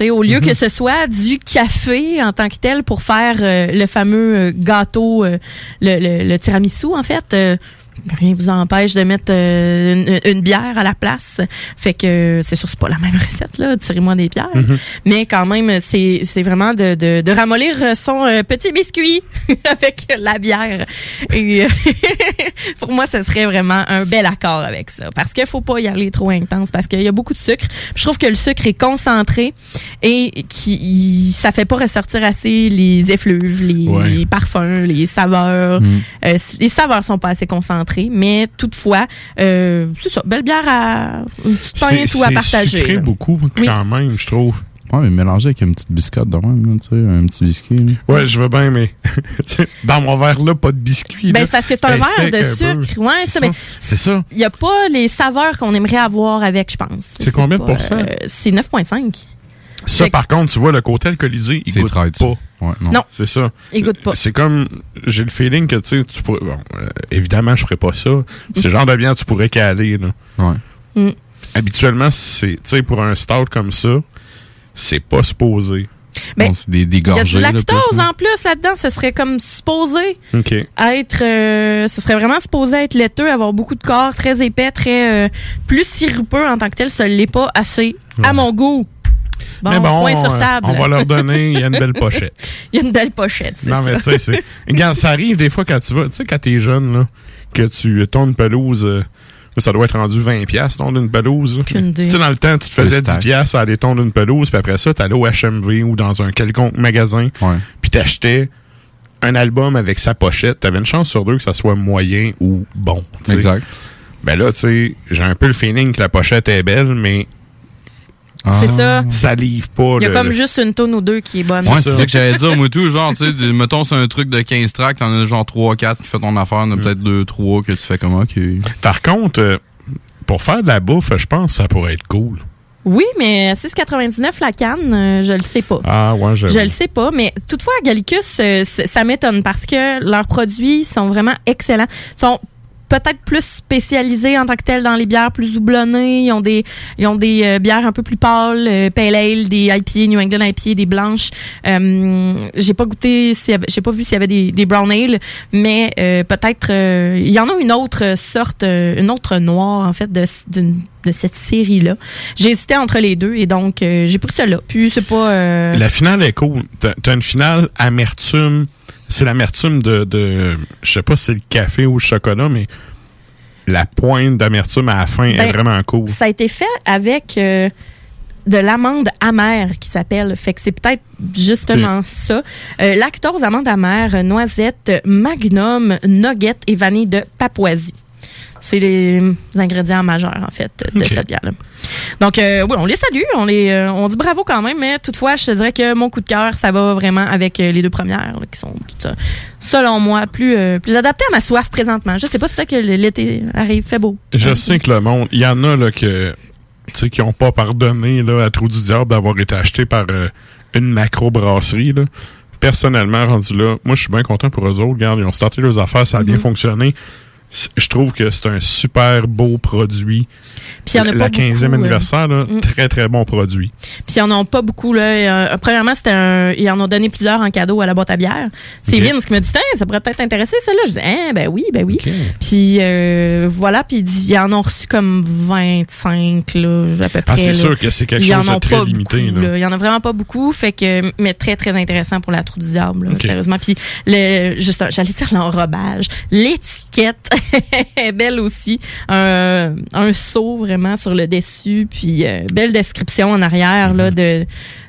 Au lieu Mhm. que ce soit du café en tant que tel pour faire euh, le fameux euh, gâteau, euh, le, le, le tiramisu, en fait, rien vous empêche de mettre euh, une, une bière à la place. Fait que c'est sûr, c'est pas la même recette, là. Tirez-moi des bières. Mhm. Mais quand même, c'est c'est vraiment de, de, de ramollir son euh, petit biscuit avec la bière. Et euh, pour moi, ce serait vraiment un bel accord avec ça. Parce qu'il faut pas y aller trop intense, parce qu'il y a beaucoup de sucre. Je trouve que le sucre est concentré et qui ça fait pas ressortir assez les effluves, les, Ouais. les parfums, les saveurs. Mm. Euh, les saveurs sont pas assez concentrées, mais toutefois, euh, c'est ça, belle bière à une petite C'est pinte ou à c'est partager. sucré là. beaucoup, quand même, je trouve. Ouais, mais mélangé avec une petite biscotte de même, tu sais, un petit biscuit. là. Ouais, je veux bien, mais dans mon verre là, pas de biscuit. Ben, c'est parce que c'est un Ben, verre de sucre. Ouais, C'est ça, mais C'est ça. il n'y a pas les saveurs qu'on aimerait avoir avec, je pense. C'est combien de pourcents? euh, c'est 9,5. Ça, Fait- par contre, tu vois, le côté alcoolisé, il goûte traite, pas. Ouais, non. Non. C'est ça. Il goûte pas. C'est comme, j'ai le feeling que, tu sais, tu pourrais, bon, euh, évidemment, je ferais pas ça. C'est le genre de bière que tu pourrais caler, là. Ouais. Mm. Habituellement, c'est, tu sais, pour un stout comme ça, c'est pas supposé. Ben, Bon, c'est des, des Il y a du là, lactose plus, là. en plus là-dedans. Ce serait comme supposé être... euh, ce serait vraiment supposé être laiteux, avoir beaucoup de corps, très épais, très... euh, plus sirupeux en tant que tel. Ça l'est pas assez, à mon goût. Bon, mais bon, point sur table. on va leur donner, il y a une belle pochette. Il y a une belle pochette, c'est Non, mais tu ça. sais, c'est. Regarde, ça arrive des fois quand tu vas. Tu sais, quand t'es jeune, là, que tu tournes une pelouse. euh, ça doit être rendu 20$ piastres, tondre une pelouse. là. Aucune idée. Tu sais, dans le temps, tu te faisais 10$ stack. piastres à aller tondre une pelouse, puis après ça, t'allais au HMV ou dans un quelconque magasin, puis t'achetais un album avec sa pochette. T'avais une chance sur deux que ça soit moyen ou bon. Exact. Ben là, tu sais, j'ai un peu le feeling que la pochette est belle, mais. C'est ça. Ça livre pas. Il y a le- comme juste une tonne ou deux qui est bonne. Ouais, c'est ça que j'allais dire, moi, tout. Genre, tu sais, de- mettons, c'est un truc de 15 tracks, t'en as genre 3, 4 qui fait ton affaire, Mm. t'en as peut-être 2, 3 que tu fais comme, ok. Par contre, euh, pour faire de la bouffe, je pense que ça pourrait être cool. Oui, mais 6,99 la canne, euh, je le sais pas. Ah, ouais, j'avoue. Je le sais pas, mais toutefois, Gallicus, euh, c- ça m'étonne parce que leurs produits sont vraiment excellents. Ils sont peut-être plus spécialisés en tant que tels dans les bières plus houblonnées. Ils ont des, ils ont des euh, bières un peu plus pâles, euh, pale ale, des IPA, New England IPA, des blanches. Euh, j'ai pas goûté, j'ai pas vu s'il y avait des, brown ale, mais euh, peut-être il y en a une autre sorte, une autre noire en fait de, de cette série-là. J'ai hésité entre les deux et donc j'ai pris celle-là. Puis c'est pas. La finale est cool. T'as une finale amertume. C'est l'amertume de, de. Je sais pas si c'est le café ou le chocolat, mais la pointe d'amertume à la fin est Ben, vraiment cool. Ça a été fait avec euh, de l'amande amère qui s'appelle. Fait que c'est peut-être justement ça. Euh, lactose, amande amère, noisette, magnum, nugget et vanille de Papouasie. C'est les ingrédients majeurs, en fait, de cette bière-là. Donc, euh, oui, on les salue, on, les, euh, on dit bravo quand même, mais toutefois, je te dirais que mon coup de cœur, ça va vraiment avec euh, les deux premières, là, qui sont, selon moi, plus, plus adaptées à ma soif présentement. Je sais pas, c'est peut-être que l'été arrive, fait beau. Je sais que le monde, il y en a là que qui ont pas pardonné là à Trou du Diable d'avoir été acheté par une macro brasserie là. Personnellement rendu là, moi je suis bien content pour eux autres. Regarde, ils ont starté leurs affaires, ça a bien Mhm. fonctionné. Je trouve que c'est un super beau produit. Puis il y en a La pas 15e beaucoup, euh, anniversaire, là, mm. très très bon produit. Puis ils en ont pas beaucoup là. Euh, premièrement, c'était un, ils en ont donné plusieurs en cadeau à la boîte à bière. C'est Ok. Vince qui m'a dit, Tiens, ça pourrait peut-être t'intéresser celle-là. Je dis, hein, ben oui, ben oui. Puis euh, voilà, puis ils en ont reçu comme 25 là, à peu près. Ah, c'est là. sûr que c'est quelque Ils chose de très limité, beaucoup, là. Il y en a vraiment pas beaucoup, fait que mais très très intéressant pour la trou du diable, là, sérieusement. Puis le, juste, j'allais dire l'enrobage, l'étiquette belle aussi, un, un saut vraiment sur le dessus, puis euh, belle description en arrière Mhm. là de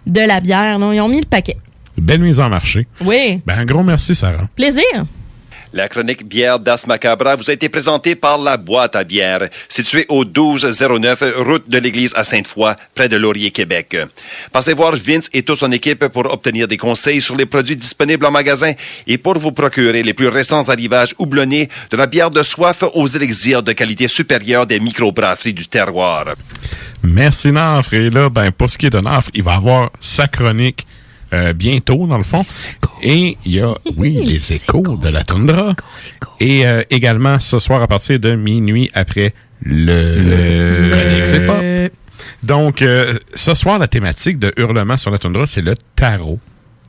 de la bière. Non, ils ont mis le paquet. Belle mise en marché. Oui, Ben un gros merci Sarah. plaisir. La chronique bière d'As Macabra vous a été présentée par la boîte à bière, située au 1209 route de l'église à Sainte-Foy, près de Laurier, Québec. Passez voir Vince et toute son équipe pour obtenir des conseils sur les produits disponibles en magasin et pour vous procurer les plus récents arrivages houblonnés de la bière de soif aux élixirs de qualité supérieure des microbrasseries du terroir. Merci Nafre. Et là, ben, pour ce qui est de Nafre, il va avoir sa chronique euh, bientôt, dans le fond. Et il y a, oui, les échos de la toundra. Et euh, également, ce soir, à partir de minuit, après le... Donc, euh, ce soir, la thématique de Hurlement sur la toundra, c'est le tarot.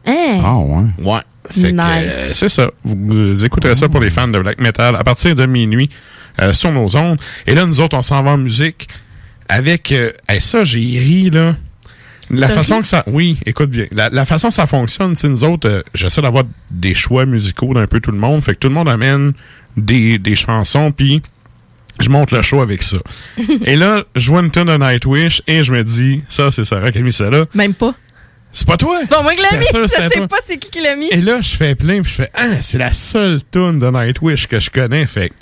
Hein? Ah ouais. Ouais. Fait que, Nice. euh, c'est ça. Vous, écouterez ça pour les fans de black metal à partir de minuit euh, sur nos ondes. Et là, nous autres, on s'en va en musique avec... Euh, hey, ça, j'ai ri, là. La façon que ça... Oui, écoute bien. La, la façon que ça fonctionne, c'est nous autres, euh, j'essaie d'avoir des choix musicaux d'un peu tout le monde. Fait que tout le monde amène des, des chansons, puis je monte le show avec ça. et là, je vois une tune de Nightwish et je me dis, ça, c'est Sarah qui a mis ça là. Même pas. C'est pas toi? C'est pas moi qui l'ai mis. Sûr Je sais toi. pas c'est qui qui l'a mis. Et là, je fais plein, puis je fais Ah, c'est la seule tune de Nightwish que je connais. Fait que,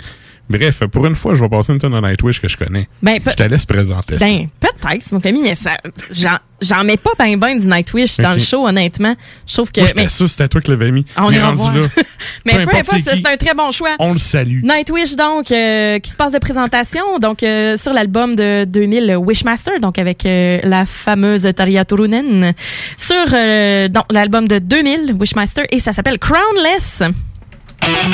bref, pour une fois, je vais passer une tune de Nightwish que je connais. Ben, je te laisse présenter ça. Ben, peut-être, mon famille, mais ça, j'en, j'en mets pas ben ben du Nightwish dans le show, honnêtement. Je trouve que. Moi, mais sûr c'était toi qui l'avais mis. On ira rendu là, mais peu importe, c'est un très bon choix. on le salue. Nightwish, donc, euh, qui se passe de présentation, donc, euh, sur l'album de 2000, Wishmaster, donc, avec euh, la fameuse Tarja Turunen, sur euh, l'album de 2000, Wishmaster, et ça s'appelle Crownless. Thank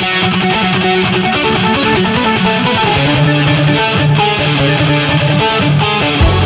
you.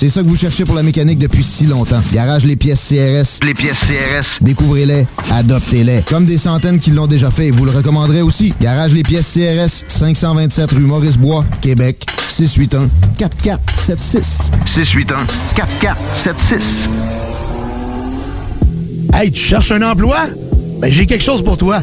C'est ça que vous cherchez pour la mécanique depuis si longtemps. Garage Les Pièces CRS. Les pièces CRS. Découvrez-les, adoptez-les. Comme des centaines qui l'ont déjà fait et vous le recommanderez aussi. Garage Les Pièces CRS, 527 rue Maurice-Bois, Québec, 681 4476. 681 4476. Hey, tu cherches un emploi? Ben, j'ai quelque chose pour toi.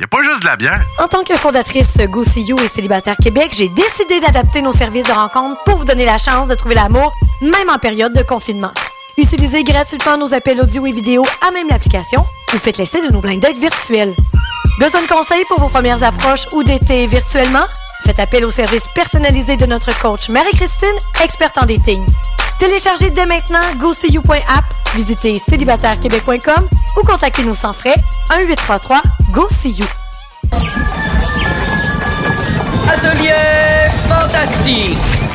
y a pas juste de la bière. En tant que fondatrice Go See You et Célibataire Québec, j'ai décidé d'adapter nos services de rencontre pour vous donner la chance de trouver l'amour, même en période de confinement. Utilisez gratuitement nos appels audio et vidéo à même l'application. Vous faites l'essai de nos blind dates virtuels. Besoin de conseils pour vos premières approches ou d'été virtuellement? Faites appel au service personnalisé de notre coach Marie-Christine, experte en dating. Téléchargez dès maintenant GoSeeYou.app, visitez célibatairequebec.com ou contactez-nous sans frais 1-833-GO-SEE-YOU. Atelier fantastique.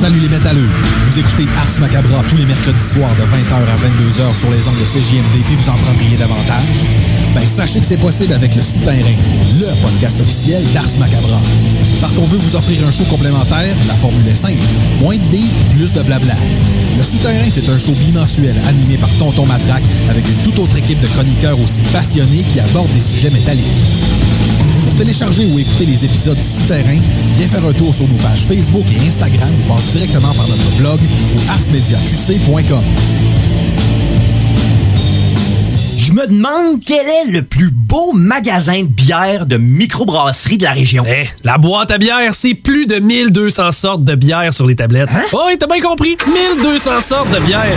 Salut les métalleux. Vous écoutez Ars Macabra tous les mercredis soirs de 20h à 22h sur les ondes de CJMD puis vous en prendriez davantage? Ben sachez que c'est possible avec le Souterrain, le podcast officiel d'Ars Macabra. Parce qu'on veut vous offrir un show complémentaire, la formule est simple. Moins de beats, plus de blabla. Le Souterrain, c'est un show bimensuel animé par Tonton Matraque avec une toute autre équipe de chroniqueurs aussi passionnés qui abordent des sujets métalliques. Pour télécharger ou écouter les épisodes du Souterrain, viens faire un tour sur nos pages Facebook et Instagram ou passe directement par notre blog au arsmediaqc.com. Je me demande quel est le plus beau magasin de bière de microbrasserie de la région. Eh, la boîte à bière, c'est plus de 1200 sortes de bière sur les tablettes. Hein? Oh, oui, t'as bien compris. 1200 sortes de bière.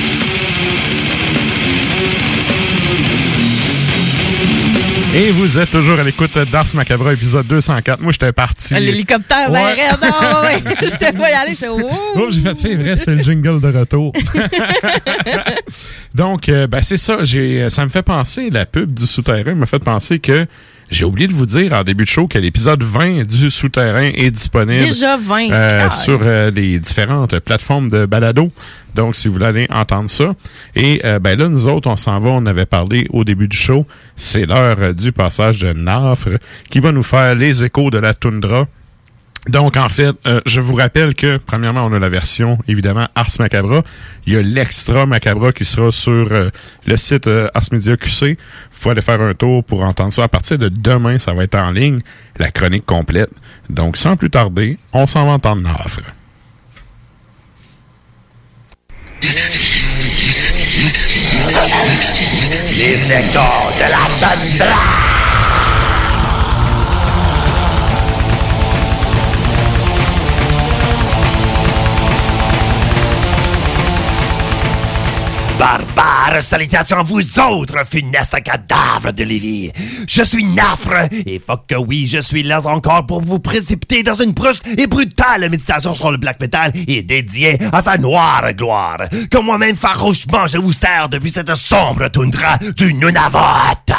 Et vous êtes toujours à l'écoute d'Ars Macabra, épisode 204. Moi, j'étais parti. L'hélicoptère, ben, Ouais. raide, non, ouais. Je te vois y aller, fais, oh. Oh, j'ai fait, c'est vrai, c'est le jingle de retour. Donc, euh, ben, c'est ça. J'ai, ça me fait penser, la pub du souterrain m'a fait penser que j'ai oublié de vous dire en début de show que l'épisode 20 du souterrain est disponible. Déjà 20, euh, sur euh, les différentes plateformes de balado. Donc, si vous voulez aller entendre ça. Et euh, ben là, nous autres, on s'en va. On avait parlé au début du show. C'est l'heure du passage de Nafre qui va nous faire les échos de la toundra. Donc, en fait, euh, je vous rappelle que, premièrement, on a la version, évidemment, Ars Macabra. Il y a l'extra Macabra qui sera sur euh, le site euh, Ars Media QC. Vous pouvez aller faire un tour pour entendre ça. À partir de demain, ça va être en ligne, la chronique complète. Donc, sans plus tarder, on s'en va entendre offre. Les échos de la tundra Barbare salutations à vous autres, funestes cadavres de Lévis. Je suis Nafre, et fuck que oui, je suis là encore pour vous précipiter dans une brusque et brutale méditation sur le black metal et dédiée à sa noire gloire. Que moi-même farouchement je vous sers depuis cette sombre toundra du Nunavut.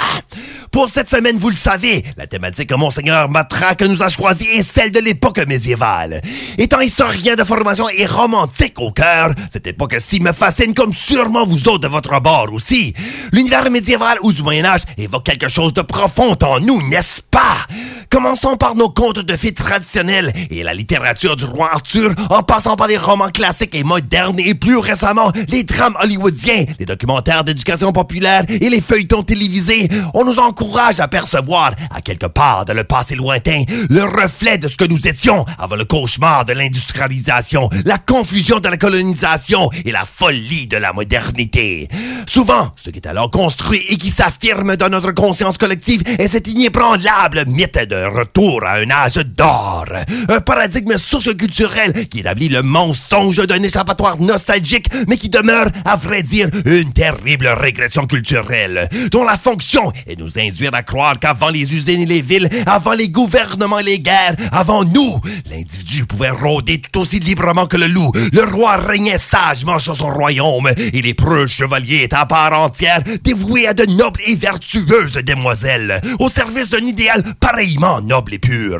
Pour cette semaine, vous le savez, la thématique que Monseigneur Matraque nous a choisie est celle de l'époque médiévale. Étant historien de formation et romantique au cœur, cette époque-ci me fascine comme sûrement vous autres de votre bord aussi. L'univers médiéval ou du Moyen-Âge évoque quelque chose de profond en nous, n'est-ce pas? Commençons par nos contes de fées traditionnels et la littérature du roi Arthur, en passant par les romans classiques et modernes et plus récemment les drames hollywoodiens, les documentaires d'éducation populaire et les feuilletons télévisés. On nous encourage à percevoir, à quelque part dans le passé lointain, le reflet de ce que nous étions avant le cauchemar de l'industrialisation, la confusion de la colonisation et la folie de la modernité. Souvent, ce qui est alors construit et qui s'affirme dans notre conscience collective est cet inébranlable mythe de retour à un âge d'or. Un paradigme socioculturel qui établit le mensonge d'un échappatoire nostalgique, mais qui demeure, à vrai dire, une terrible régression culturelle, dont la fonction est nous induire à croire qu'avant les usines et les villes, avant les gouvernements et les guerres, avant nous, l'individu pouvait rôder tout aussi librement que le loup. Le roi régnait sagement sur son royaume et les preux chevaliers étaient à part entière dévoués à de nobles et vertueuses demoiselles, au service d'un idéal pareillement noble et pur.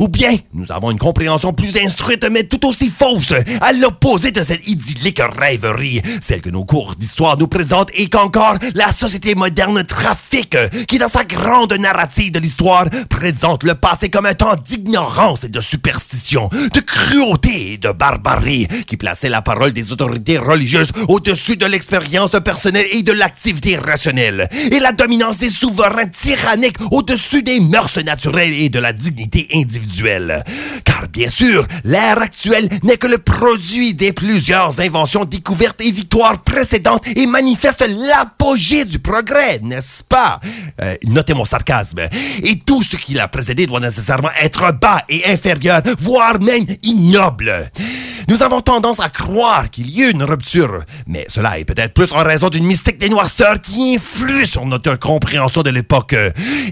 Ou bien, nous avons une compréhension plus instruite mais tout aussi fausse, à l'opposé de cette idyllique rêverie, celle que nos cours d'histoire nous présentent et qu'encore la société moderne trafique, qui dans sa grande narrative de l'histoire présente le passé comme un temps d'ignorance et de superstition, de cruauté et de barbarie, qui plaçait la parole des autorités religieuses au-dessus de l'expérience personnelle et de l'activité rationnelle, et la dominance des souverains tyranniques au-dessus des mœurs naturelles et de la dignité individuelle. Car bien sûr, l'ère actuelle n'est que le produit des plusieurs inventions, découvertes et victoires précédentes et manifeste l'apogée du progrès, n'est-ce pas? Euh, notez mon sarcasme. Et tout ce qui l'a précédé doit nécessairement être bas et inférieur, voire même ignoble. Nous avons tendance à croire qu'il y a une rupture, mais cela est peut-être plus en raison d'une mystique des noirceurs qui influe sur notre compréhension de l'époque.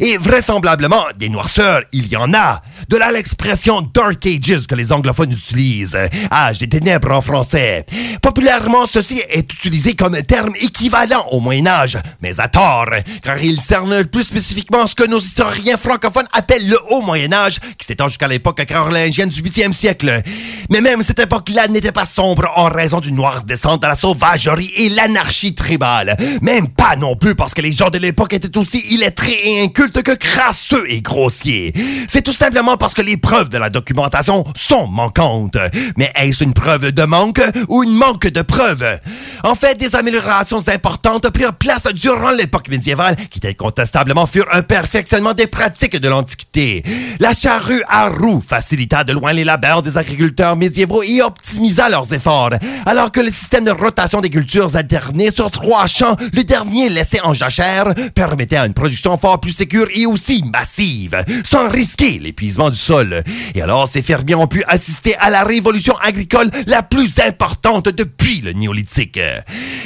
Et vraisemblablement, des noirceurs, il y en a. De là l'expression Dark Ages que les anglophones utilisent, âge des ténèbres en français. Populairement, ceci est utilisé comme terme équivalent au Moyen Âge, mais à tort, car il plus spécifiquement ce que nos historiens francophones appellent le Haut Moyen Âge, qui s'étend jusqu'à l'époque carolingienne du 8e siècle. Mais même cette époque-là n'était pas sombre en raison d'une noire descente à la sauvagerie et l'anarchie tribale. Même pas non plus parce que les gens de l'époque étaient aussi illettrés et incultes que crasseux et grossiers. C'est tout simplement parce que les preuves de la documentation sont manquantes. Mais est-ce une preuve de manque ou une manque de preuves? En fait, des améliorations importantes prirent place durant l'époque médiévale qui incontestablement furent un perfectionnement des pratiques de l'Antiquité. La charrue à roues facilita de loin les labeurs des agriculteurs médiévaux et optimisa leurs efforts, alors que le système de rotation des cultures alternées sur trois champs, le dernier laissé en jachère, permettait une production fort plus sécure et aussi massive, sans risquer l'épuisement du sol. Et alors, ces fermiers ont pu assister à la révolution agricole la plus importante depuis le néolithique.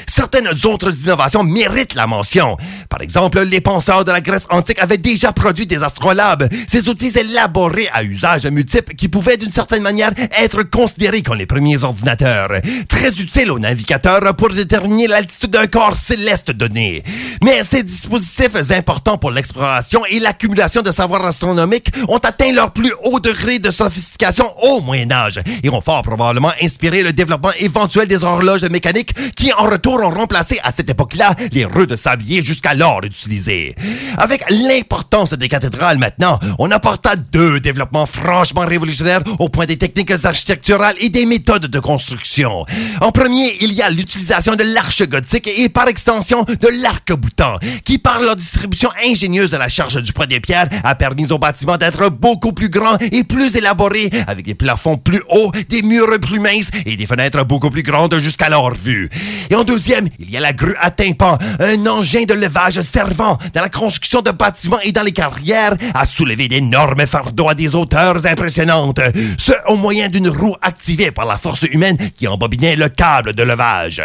Certaines autres innovations méritent la mention. Par exemple, les penseurs de la Grèce antique avaient déjà produit des astrolabes, ces outils élaborés à usage multiple qui pouvaient d'une certaine manière être considérés comme les premiers ordinateurs, très utiles aux navigateurs pour déterminer l'altitude d'un corps céleste donné. Mais ces dispositifs importants pour l'exploration et l'accumulation de savoir observatoires astronomiques ont atteint leur plus haut degré de sophistication au Moyen Âge et ont fort probablement inspiré le développement éventuel des horloges mécaniques qui, en retour, ont remplacé à cette époque-là les rues de sablier jusqu'alors utilisées. Avec l'importance des cathédrales maintenant, on apporta deux développements franchement révolutionnaires au point des techniques architecturales et des méthodes de construction. En premier, il y a l'utilisation de l'arche gothique et par extension de l'arc-boutant, qui par leur distribution ingénieuse de la charge du poids des pierres a permis aux bâtiments d'être beaucoup plus grands et plus élaborés, avec des plafonds plus hauts, des murs plus minces et des fenêtres beaucoup plus grandes jusqu'alors vues. Et en deuxième, il y a la grue à tympan, un engin de levage servant la construction de bâtiments et dans les carrières à soulever d'énormes fardeaux à des hauteurs impressionnantes. Ce au moyen d'une roue activée par la force humaine qui embobinait le câble de levage.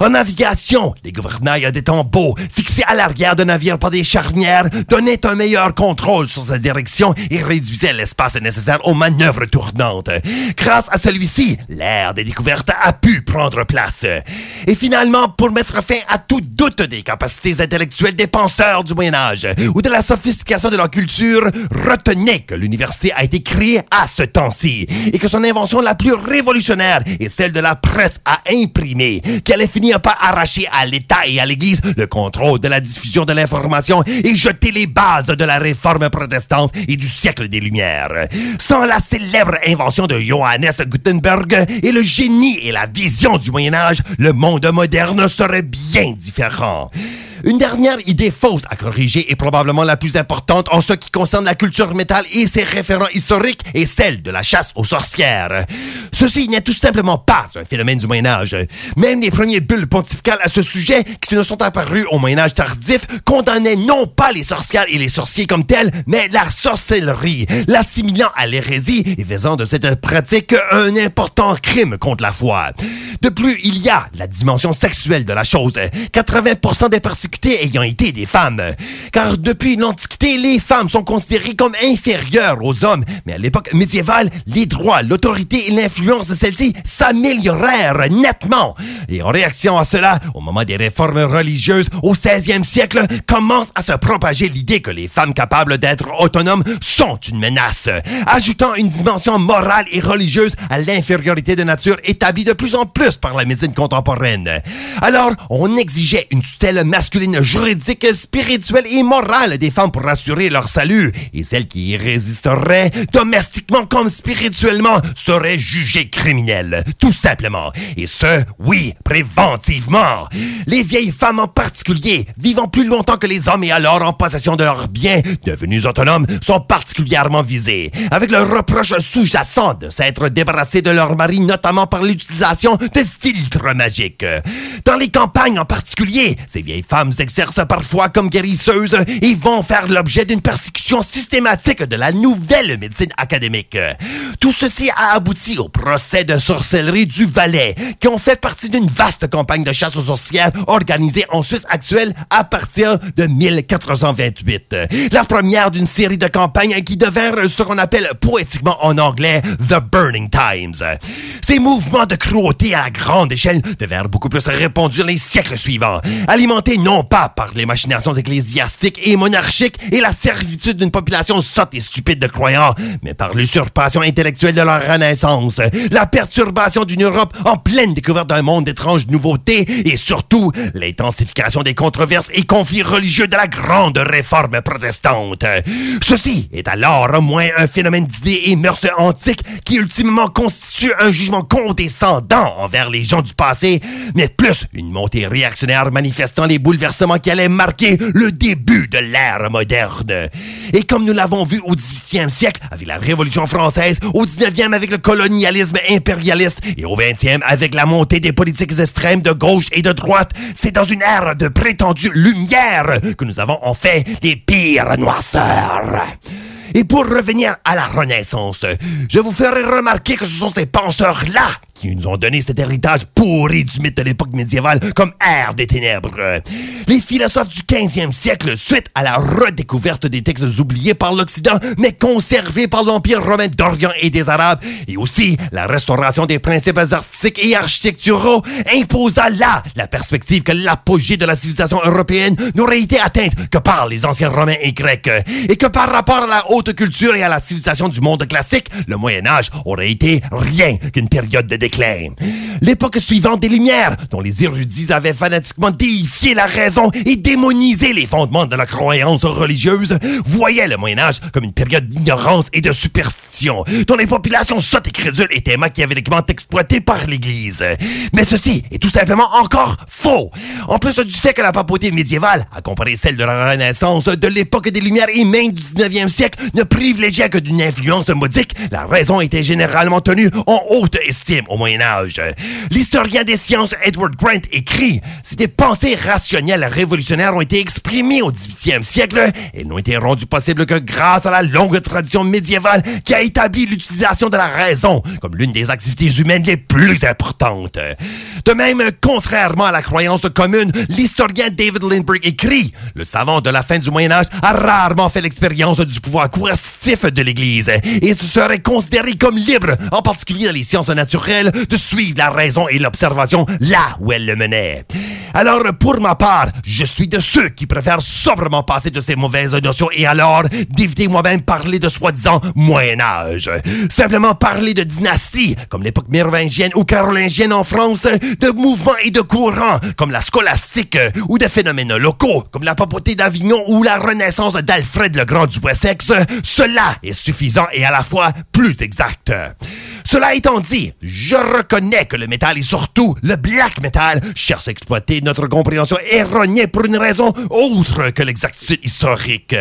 En navigation, les gouvernails des tambours fixés à l'arrière de navire par des charnières donnaient un meilleur contrôle sur sa direction et réduisaient l'espace nécessaire aux manœuvres tournantes. Grâce à celui-ci, l'ère des découvertes a pu prendre place. Et finalement, pour mettre fin à tout doute des capacités intellectuelles des penseurs du Moyen Âge ou de la sophistication de leur culture, retenez que l'université a été créée à ce temps-ci et que son invention la plus révolutionnaire est celle de la presse à imprimer, qui allait finir par arracher à l'État et à l'Église le contrôle de la diffusion de l'information et jeter les bases de la réforme protestante et du siècle des Lumières. Sans la célèbre invention de Johannes Gutenberg et le génie et la vision du Moyen Âge, le monde moderne serait bien différent. Une dernière idée fausse à corriger et probablement la plus importante en ce qui concerne la culture métal et ses référents historiques est celle de la chasse aux sorcières. Ceci n'est tout simplement pas un phénomène du Moyen Âge. Même les premiers bulles pontificales à ce sujet, qui ne sont apparus au Moyen Âge tardif, condamnaient non pas les sorcières et les sorciers comme tels, mais la sorcellerie, l'assimilant à l'hérésie et faisant de cette pratique un important crime contre la foi. De plus, il y a la dimension sexuelle de la chose. 80% des persécutés ayant été des femmes. Car depuis l'Antiquité, les femmes sont considérées comme inférieures aux hommes. Mais à l'époque médiévale, les droits, l'autorité et l'influence de celles-ci s'améliorèrent nettement. Et en réaction à cela, au moment des réformes religieuses au 16e siècle, commence à se propager l'idée que les femmes capables d'être autonomes sont une menace, ajoutant une dimension morale et religieuse à l'infériorité de nature établie de plus en plus par la médecine contemporaine. Alors, on exigeait une tutelle masculine juridique, spirituelle et morale des femmes pour assurer leur salut, et celles qui y résisteraient, domestiquement comme spirituellement, seraient jugées criminelles, tout simplement. Et ce, oui, préventivement. Les vieilles femmes en particulier, vivant plus longtemps que les hommes et alors en possession de leurs biens, devenus autonomes, sont particulièrement visées, avec le reproche sous-jacent de s'être débarrassés de leur mari, notamment par l'utilisation de filtres magiques. Dans les campagnes en particulier, ces vieilles femmes exercent parfois comme guérisseuses et vont faire l'objet d'une persécution systématique de la nouvelle médecine académique. Tout ceci a abouti au procès de sorcellerie du Valais, qui ont fait partie d'une vaste campagne de chasse aux sorcières organisée en Suisse actuelle à partir de 1428. La première d'une série de campagnes qui devinrent ce qu'on appelle poétiquement en anglais The Burning Times. Ces mouvements de cruauté à grande échelle devinrent beaucoup plus répandus les siècles suivants, alimentés non pas par les machinations ecclésiastiques et monarchiques et la servitude d'une population sotte et stupide de croyants, mais par l'usurpation intellectuelle de leur renaissance, la perturbation d'une Europe en pleine découverte d'un monde d'étranges nouveautés et surtout l'intensification des controverses et conflits religieux de la grande réforme protestante. Ceci est alors moins un phénomène d'idées et mœurs antiques qui ultimement constitue un jugement condescendant envers les gens du passé, mais plus une montée réactionnaire manifestant les bouleversements qui allaient marquer le début de l'ère moderne. Et comme nous l'avons vu au 18e siècle avec la Révolution française, au 19e avec le colonialisme impérialiste et au 20e avec la montée des politiques extrêmes de gauche et de droite, c'est dans une ère de prétendue lumière que nous avons en fait les pires noirceurs. Et pour revenir à la Renaissance, je vous ferai remarquer que ce sont ces penseurs-là qui nous ont donné cet héritage pourri du mythe de l'époque médiévale comme ère des ténèbres. Les philosophes du 15e siècle, suite à la redécouverte des textes oubliés par l'Occident, mais conservés par l'Empire romain d'Orient et des Arabes, et aussi la restauration des principes artistiques et architecturaux, imposa là la perspective que l'apogée de la civilisation européenne n'aurait été atteinte que par les anciens Romains et Grecs, et que par rapport à la haute culture et à la civilisation du monde classique, le Moyen Âge aurait été rien qu'une période de L'époque suivante des Lumières, dont les érudits avaient fanatiquement déifié la raison et démonisé les fondements de la croyance religieuse, voyait le Moyen Âge comme une période d'ignorance et de superstition, dont les populations sottes et crédules étaient machiavéliquement exploitées par l'Église. Mais ceci est tout simplement encore faux. En plus du fait que la papauté médiévale, à comparer celle de la Renaissance, de l'époque des Lumières et même du 19e siècle, ne privilégiait que d'une influence modique, la raison était généralement tenue en haute estime au Moyen Âge. L'historien des sciences Edward Grant écrit Si des pensées rationnelles révolutionnaires ont été exprimées au 18e siècle, elles n'ont été rendues possibles que grâce à la longue tradition médiévale qui a établi l'utilisation de la raison comme l'une des activités humaines les plus importantes. De même, contrairement à la croyance commune, l'historien David Lindbergh écrit Le savant de la fin du Moyen Âge a rarement fait l'expérience du pouvoir coercitif de l'Église et se serait considéré comme libre, en particulier dans les sciences naturelles, de suivre la raison et l'observation là où elle le menait. Alors, pour ma part, je suis de ceux qui préfèrent sobrement passer de ces mauvaises notions et alors d'éviter moi-même parler de soi-disant Moyen Âge. Simplement parler de dynastie, comme l'époque mérovingienne ou carolingienne en France, de mouvements et de courants, comme la scolastique, ou de phénomènes locaux, comme la papauté d'Avignon ou la renaissance d'Alfred le Grand du Wessex, cela est suffisant et à la fois plus exact. Cela étant dit, je reconnais que le métal et surtout le black metal cherche à exploiter notre compréhension erronée pour une raison autre que l'exactitude historique.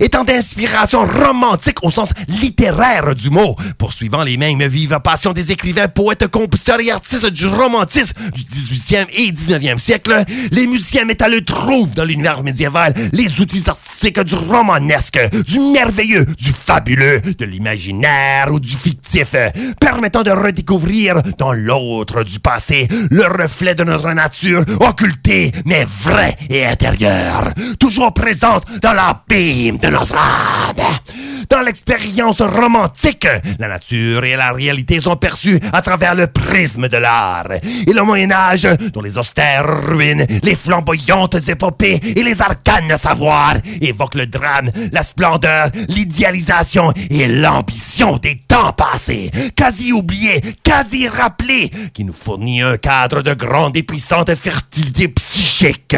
Étant d'inspiration romantique au sens littéraire du mot, poursuivant les mêmes vives passions des écrivains, poètes, compositeurs et artistes du romantisme du 18e et 19e siècle, les musiciens métalleux trouvent dans l'univers médiéval les outils artistiques du romanesque, du merveilleux, du fabuleux, de l'imaginaire ou du fictif, permettant de redécouvrir dans l'autre du passé le reflet de notre nature occultée mais vraie et intérieure, toujours présente dans l'abîme de notre âme. Dans l'expérience romantique, la nature et la réalité sont perçues à travers le prisme de l'art. Et le Moyen Âge, dont les austères ruines, les flamboyantes épopées et les arcanes savoirs évoquent le drame, la splendeur, l'idéalisation et l'ambition des temps passés, quasi oubliés, quasi rappelés, qui nous fournit un cadre de grande et puissante fertilité psychique.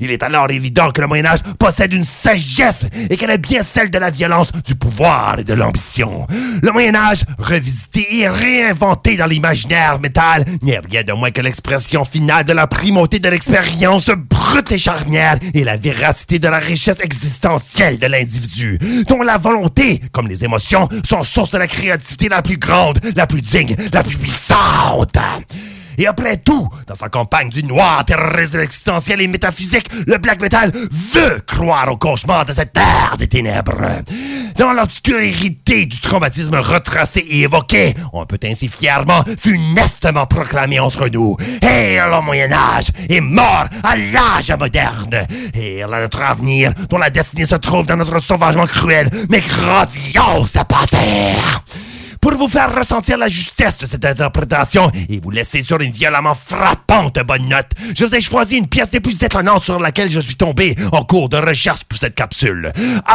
Il est alors évident que le Moyen Âge possède une sagesse et qu'elle est bien celle de la violence, du pouvoir et de l'ambition. Le Moyen Âge, revisité et réinventé dans l'imaginaire métal, n'est rien de moins que l'expression finale de la primauté de l'expérience brute et charnière et la véracité de la richesse existentielle de l'individu, dont la volonté, comme les émotions, sont source de la créativité la plus grande, la plus digne, la puissante. Et après tout, dans sa campagne du noir terrorisme existentiel et métaphysique, le black metal veut croire au cauchemar de cette terre des ténèbres. Dans l'obscurité du traumatisme retracé et évoqué, on peut ainsi fièrement, funestement proclamer entre nous Et le Moyen-Âge est mort à l'âge moderne. Et notre avenir, dont la destinée se trouve dans notre sauvagement cruel, mais grandiose passé pour vous faire ressentir la justesse de cette interprétation et vous laisser sur une violemment frappante bonne note, je vous ai choisi une pièce des plus étonnantes sur laquelle je suis tombé en cours de recherche pour cette capsule.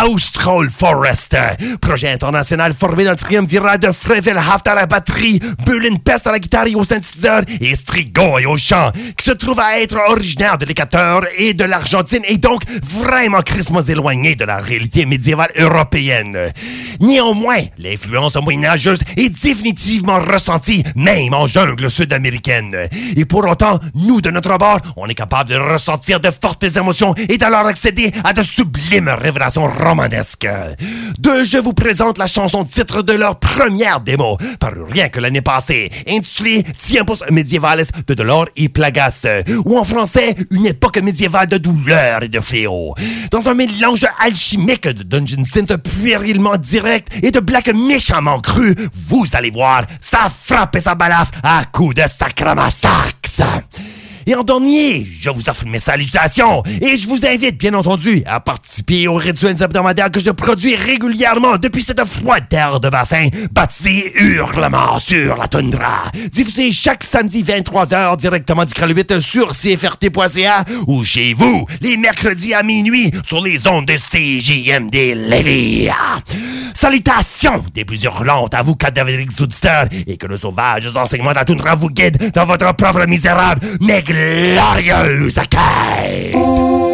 Austral Forest, projet international formé d'un triumvirat de Freville Haft à la batterie, Bulin Pest à la guitare et au synthétiseur et Strigoy au chant, qui se trouve à être originaire de l'Équateur et de l'Argentine et donc vraiment crissement éloigné de la réalité médiévale européenne. Néanmoins, l'influence moyenâgeuse est définitivement ressentie même en jungle sud-américaine. Et pour autant, nous, de notre bord, on est capable de ressentir de fortes émotions et d'alors accéder à de sublimes révélations romanesques. Deux, je vous présente la chanson titre de leur première démo, parue rien que l'année passée, intitulée Tiempos Medievales de Dolor y Plagas, ou en français, une époque médiévale de douleur et de fléau. Dans un mélange alchimique de dungeon synth puérilement direct et de black méchamment cru, vous allez voir, ça frappe et ça balafre à coups de sacramasax. Et en dernier, je vous offre mes salutations et je vous invite, bien entendu, à participer aux rituels hebdomadaires que je produis régulièrement depuis cette froide terre de ma faim, baptisée Hurlement sur la toundra. Diffusé chaque samedi 23h directement du 8 sur CFRT.ca ou chez vous, les mercredis à minuit sur les ondes de CJMD Lévis. Salutations des plus hurlantes à vous, cadavériques auditeurs, et que le sauvage enseignement de la toundra vous guide dans votre propre misérable, mais Glorious Arcade!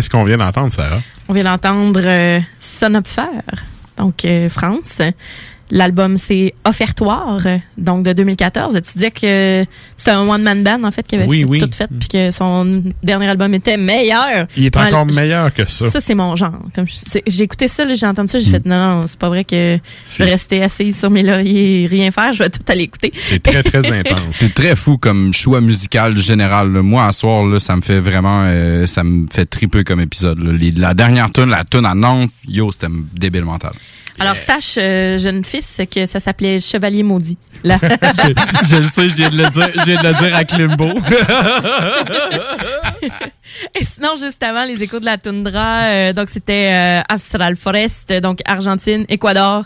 Qu'est-ce qu'on vient d'entendre, Sarah? On vient d'entendre euh, Son of Fer, donc euh, France. L'album, c'est Offertoire, donc de 2014. Tu disais que c'était un one-man band, en fait, qui avait Oui, fait- oui. tout fait, puis que son dernier album était meilleur. Il est encore meilleur que ça. Ça, c'est mon genre. Comme j'ai écouté ça, j'ai entendu ça, j'ai Mm. fait non, non, c'est pas vrai que je vais rester assise sur mes lauriers et rien faire, je vais tout aller écouter. C'est très, très intense. C'est très fou comme choix musical général. là. Moi, à soir, là, ça me fait vraiment... euh, ça me fait triper comme épisode. là. Les- la dernière tune, la tune à Nantes, yo, c'était débile mental. Alors, sache, euh, jeune fils, que ça s'appelait Chevalier Maudit. Là. je le sais, je viens de le dire, je viens de le dire à Klimbo. Et sinon, juste avant, les échos de la toundra, euh, donc c'était euh, Austral Forest, donc Argentine, Équador,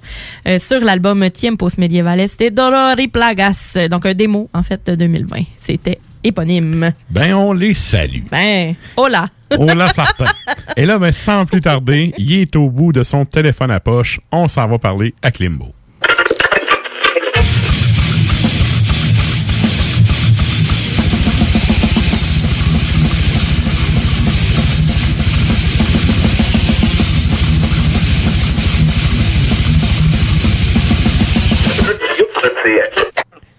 euh, sur l'album Tiempos Medievales de Dolor y Plagas, donc un démo, en fait, de 2020. C'était éponyme. Ben, on les salue. Ben, hola! Oh là, certain. Et là, ben, sans plus tarder, il est au bout de son téléphone à poche. On s'en va parler à Klimbo.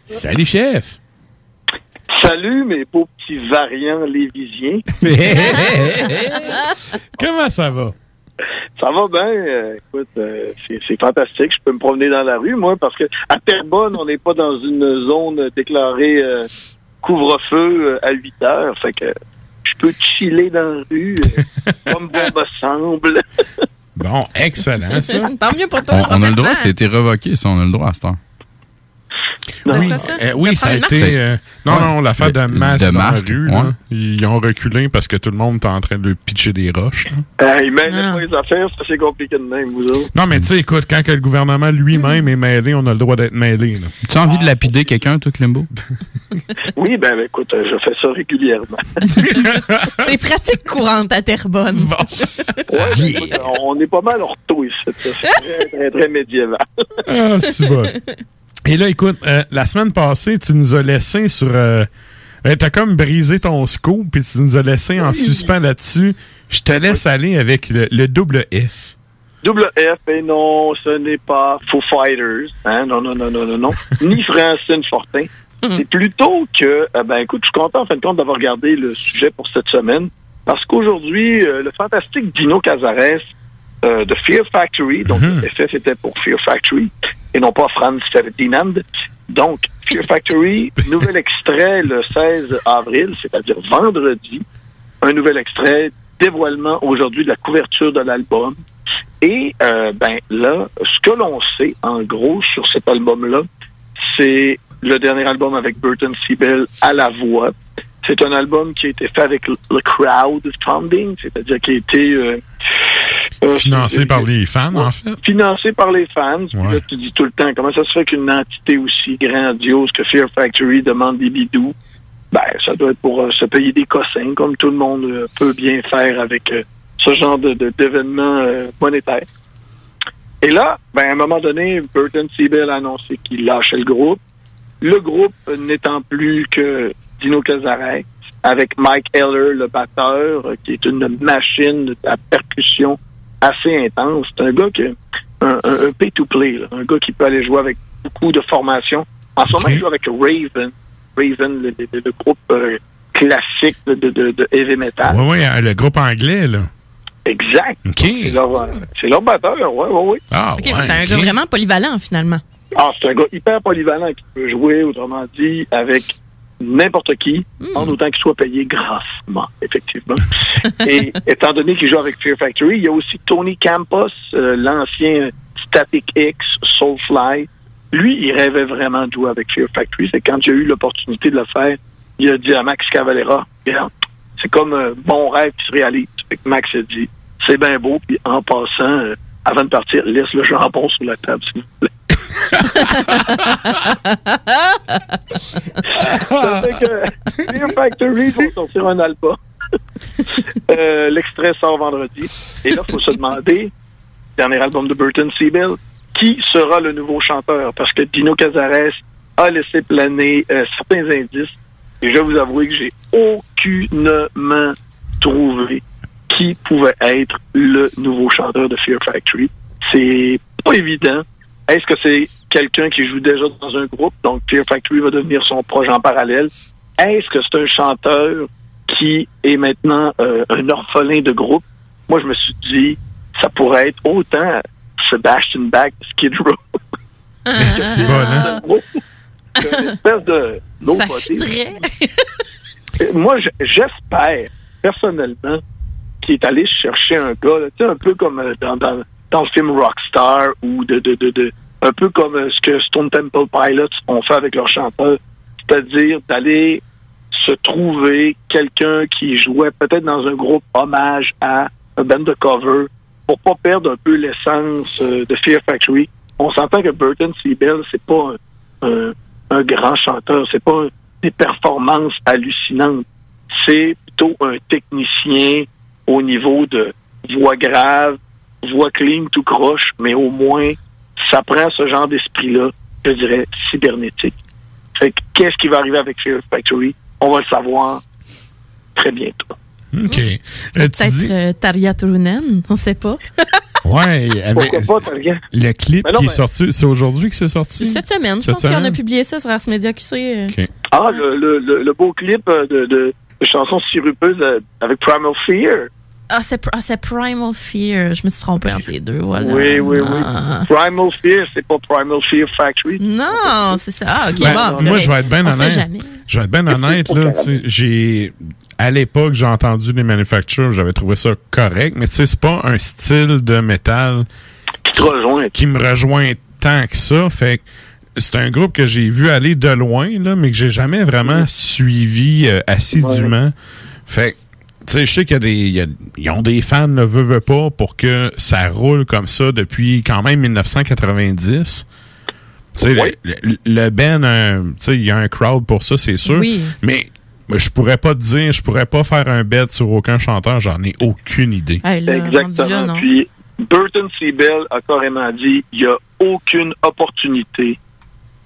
Salut, chef! Salut, mes beaux petits variants lévisiens. Comment ça va? Ça va bien. euh, écoute, euh, c'est fantastique. Je peux me promener dans la rue, moi, parce que à Terrebonne, on n'est pas dans une zone déclarée euh, couvre-feu à 8 heures. Fait que je peux chiller dans la rue comme bon me semble. Bon, excellent, ça. Tant mieux pour On, toi. on a le droit, été révoqué, ça, on a le droit à ce temps. Oui, euh, oui ça a été. euh, non, Ouais. non, l'affaire de masque de dans masque, la rue. ouais. là. Ils ont reculé parce que tout le monde était en train de pitcher des roches. là. Hey, mêlez Ah. pas les affaires, c'est assez compliqué de même, vous autres. Non, mais tu sais, écoute, quand que le gouvernement lui-même est mêlé, on a le droit d'être mêlé. là. Tu as envie de lapider quelqu'un, toi, Klimbo? Oui, ben, écoute, euh, je fais ça régulièrement. C'est pratique courante à Terrebonne. Ouais, ben, écoute, on est pas mal ortho ici. ça. C'est très, très, très médiéval. Ah, c'est bon. Et là, écoute, euh, la semaine passée, tu nous as laissé sur. Euh, euh, T'as comme brisé ton scoop, puis tu nous as laissé en suspens là-dessus. Je te laisse aller avec le, le double F. Double F, et non, ce n'est pas Foo Fighters. Hein? Non, non, non, non, non, non. Ni Francine Fortin. C'est plutôt que, euh, ben écoute, je suis content en fin de compte d'avoir regardé le sujet pour cette semaine, parce qu'aujourd'hui, euh, le fantastique Dino Cazares euh, de Fear Factory, donc le FF était pour Fear Factory, et non pas Franz Ferdinand. Donc, Fear Factory, nouvel extrait le 16 avril, c'est-à-dire vendredi, un nouvel extrait, dévoilement aujourd'hui de la couverture de l'album. Et euh, ben là, ce que l'on sait en gros sur cet album-là, c'est le dernier album avec Burton Siebel à la voix. C'est un album qui a été fait avec le le crowdfunding, c'est-à-dire qui a été euh, euh, Financé par les fans, en fait? financé par les fans. Puis là, tu dis tout le temps, comment ça se fait qu'une entité aussi grandiose que Fear Factory demande des bidous? Ben, ça doit être pour euh, se payer des cossins, comme tout le monde euh, peut bien faire avec euh, ce genre de, euh, monétaires. Et là, ben, à un moment donné, Burton Siebel a annoncé qu'il lâchait le groupe. Le groupe euh, n'étant plus que Dino Cazares, avec Mike Heller, le batteur, euh, qui est une machine à percussion assez intense. C'est un gars qui a un, un, un pay-to-play, un gars qui peut aller jouer avec beaucoup de formations. En ce moment, il joue avec Raven. Raven, le, le- le groupe euh, classique de, de, de- de heavy metal. Oui, oui, le groupe anglais, là. Exact. OK. C'est leur, euh, leur batteur, oui, oui, oui. Ah, c'est un gars vraiment polyvalent, finalement. Ah, c'est un gars hyper polyvalent qui peut jouer, autrement dit, avec n'importe qui, en autant qu'il soit payé grassement, effectivement. Et étant donné qu'il joue avec Fear Factory, il y a aussi Tony Campos, euh, l'ancien Static X, Soulfly. Lui, il rêvait vraiment de jouer avec Fear Factory. C'est quand a eu l'opportunité de le faire, il a dit à Max Cavalera, c'est comme un bon rêve qui se réalise. Fait que Max a dit, c'est bien beau, puis en passant, euh, avant de partir, laisse le jambon sur la table, s'il vous plaît. Ça fait que Fear Factory vont sortir un album. Euh, L'extrait sort vendredi. Et là, il faut se demander, dernier album de Burton Siebel, qui sera le nouveau chanteur? Parce que Dino Cazares a laissé planer euh, certains indices Et je vais vous avouer que j'ai aucunement trouvé qui pouvait être le nouveau chanteur de Fear Factory. C'est pas évident. Est-ce que c'est quelqu'un qui joue déjà dans un groupe, donc Fear Factory va devenir son projet en parallèle? Est-ce que c'est un chanteur qui est maintenant euh, un orphelin de groupe? Moi, je me suis dit, ça pourrait être autant Sebastian Bach, Skid Row. C'est bon, hein? Une espèce de Ça fitterait. Euh, Moi, j'espère, personnellement, qu'il est allé chercher un gars, là, tu sais, un peu comme euh, dans, dans, dans le film Rockstar ou de, de, de, de- un peu comme euh, ce que Stone Temple Pilots ont fait avec leurs chanteurs, c'est-à-dire d'aller se trouver quelqu'un qui jouait peut-être dans un groupe hommage à un band de cover pour pas perdre un peu l'essence euh, de Fear Factory. On s'entend que Burton C. Bell, c'est pas un, un- grand chanteur, c'est pas des performances hallucinantes. C'est plutôt un technicien au niveau de voix grave, voix clean, tout croche, mais au moins, ça prend ce genre d'esprit-là, je dirais, cybernétique. Fait que qu'est-ce qui va arriver avec Fear Factory? On va le savoir très bientôt. OK. Euh, Peut-être dis- euh, Tarja Turunen, on sait pas. Ouais, avec Pourquoi pas, Tarja? le clip Mais non, qui mais- est sorti, c'est aujourd'hui que c'est sorti? Cette semaine, je Cette pense qu'on a publié ça sur Ars Media QC. euh. OK. Ah, le, le, le, le beau clip euh, de, de, sirupeuses euh, avec Primal Fear. Ah, c'est ah, c'est Primal Fear. Je me suis trompée entre les deux. Voilà. Oui, oui, Ah. oui. Primal Fear, c'est pas Primal Fear Factory. Non, c'est ça. Ah, ok, Ben, bon. moi, je vais être bien honnête. Je vais être bien honnête, là. J'ai. À l'époque, j'ai entendu les manufactures, j'avais trouvé ça correct, mais tu sais, c'est pas un style de métal qui te rejoint. Qui me rejoint tant que ça. Fait que c'est un groupe que j'ai vu aller de loin, là, mais que j'ai jamais vraiment suivi euh, assidûment. Fait que, tu sais, je sais qu'il y a des. il y a- ils ont des fans, ne veut, veut pas, pour que ça roule comme ça depuis quand même 1990. Tu sais, le, le, le Ben, tu sais, il y a un crowd pour ça, c'est sûr. Oui. Mais mais je pourrais pas te dire, je pourrais pas faire un bet sur aucun chanteur, j'en ai aucune idée. Hey, là, rendu Exactement. là. Puis Burton C. Bell a carrément dit il n'y a aucune opportunité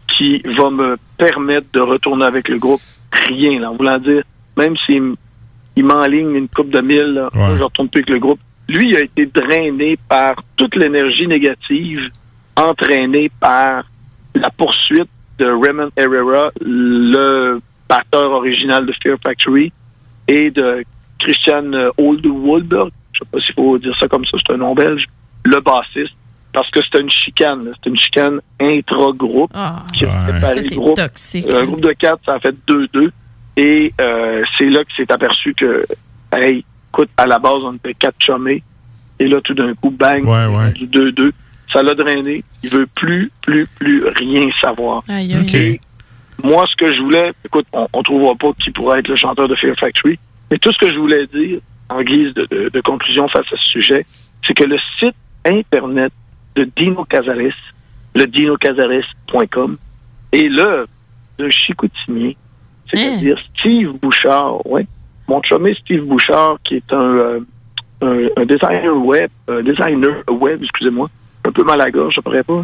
qui va me permettre de retourner avec le groupe. Rien, là. En voulant dire, même s'il il m'enligne une coupe de mille, là, moi, je retourne plus avec le groupe. Lui, il a été drainé par toute l'énergie négative, entraîné par la poursuite de Raymond Herrera, le batteur original de Fear Factory, et de Christian euh, Oldwood, je sais pas s'il faut dire ça comme ça, c'est un nom belge, le bassiste, parce que c'était une chicane, c'était une chicane intra-groupe qui a séparé Ça, le groupe. toxique. Un groupe de quatre, ça a fait 2-2. Et euh, c'est là qu'il s'est aperçu que, hey, écoute, à la base, on était quatre chômés. Et là, tout d'un coup, bang, du 2-2. Ça l'a drainé. Il veut plus, plus, plus rien savoir. Aïe, aïe. Et moi, ce que je voulais, écoute, on, on trouvera pas qui pourrait être le chanteur de Fear Factory, mais tout ce que je voulais dire, en guise de, de- de conclusion face à ce sujet, c'est que le site Internet de Dino Cazares, le dinocazares.com, est l'œuvre d'un chicoutimier, c'est-à-dire Steve Bouchard, ouais. Mon chumé Steve Bouchard, qui est un, euh, un, un designer web, un designer web, excusez-moi, un peu mal à la gorge, je pourrais pas.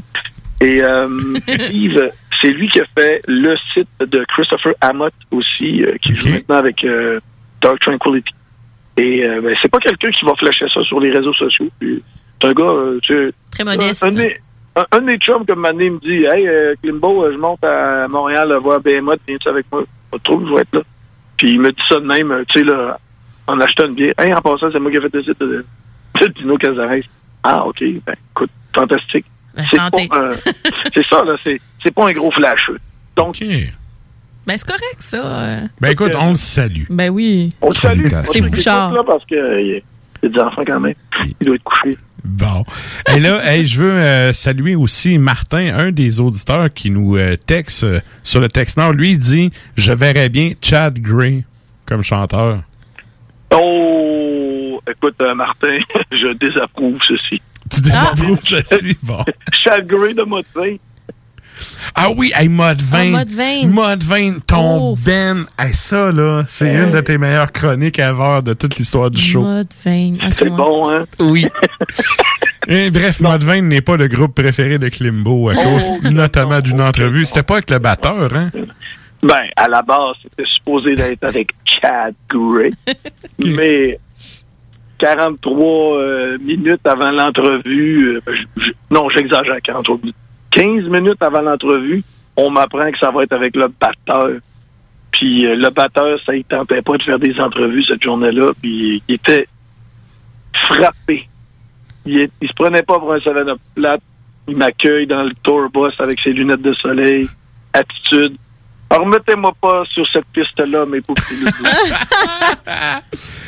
Et euh, Steve, c'est lui qui a fait le site de Christopher Amott aussi, euh, qui joue maintenant avec euh, Dark Tranquility. Et euh, ben, c'est pas quelqu'un qui va flasher ça sur les réseaux sociaux. C'est un gars, euh, tu Très modeste. Un, un de mes- un- un de mes chums, comme Mané me dit Hey, euh, Klimbo, euh, je monte à Montréal euh, voir BMA, viens-tu avec moi Pas trop, je vais être là. Puis il me dit ça de même, euh, tu sais, là, en achetant une bière. Hey, en passant, c'est moi qui ai fait le site de, de Dino Cazares. Ah, OK, ben, écoute, fantastique. C'est euh, c'est ça, là, c'est, c'est pas un gros flasheux. Donc, Ben, c'est correct, ça. euh. Ben écoute, on le salue. Ben oui. on le salue. C'est Bouchard. Là parce que des enfants quand même. Il doit être couché. Bon. Et là, hey, je veux euh, saluer aussi Martin, un des auditeurs qui nous euh, texte euh, sur le texte Nord. Lui, il dit Je verrais bien Chad Gray comme chanteur. Oh, écoute, Martin, je désapprouve ceci. Tu désapprouves ceci? Bon. Chad Gray de Motvin. Ah oui, hey, Mode 20. Ah, Mode 20. Mode 20, ton Ben. Hey, ça, là, c'est une de tes meilleures chroniques ever de toute l'histoire du show. Mode 20. Ok, C'est bon, hein? Oui. Et bref, Mode 20 n'est pas le groupe préféré de Klimbo à cause Oh, notamment d'une entrevue. C'était pas avec le batteur, hein? Ben, à la base, c'était supposé d'être avec Chad Gray. Mais 43 euh, minutes avant l'entrevue, euh, non, j'exagère, 43 minutes. 15 minutes avant l'entrevue, on m'apprend que ça va être avec le batteur. Puis euh, le batteur, ça, il tentait pas de faire des entrevues cette journée-là. Puis il était frappé. Il, est- se prenait pas pour un 7-up plate. Il m'accueille dans le tour bus avec ses lunettes de soleil. Attitude. Alors, remettez-moi pas sur cette piste-là, petits loulous.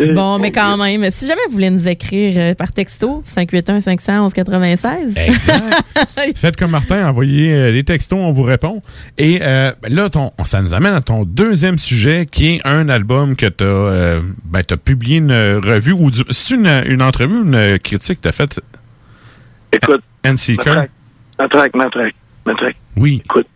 Bon, mais quand même, si jamais vous voulez nous écrire euh, par texto, 581 511 96 Exact. Faites comme Martin, envoyez euh, les textos, on vous répond. Et euh, là, ton, ça nous amène à ton deuxième sujet, qui est un album que tu as, ben, t'as publié une revue, ou du- c'est une, une entrevue, une critique que tu as faite? Écoute, NC Matraque, matraque, matraque, matraque. Oui. Écoute,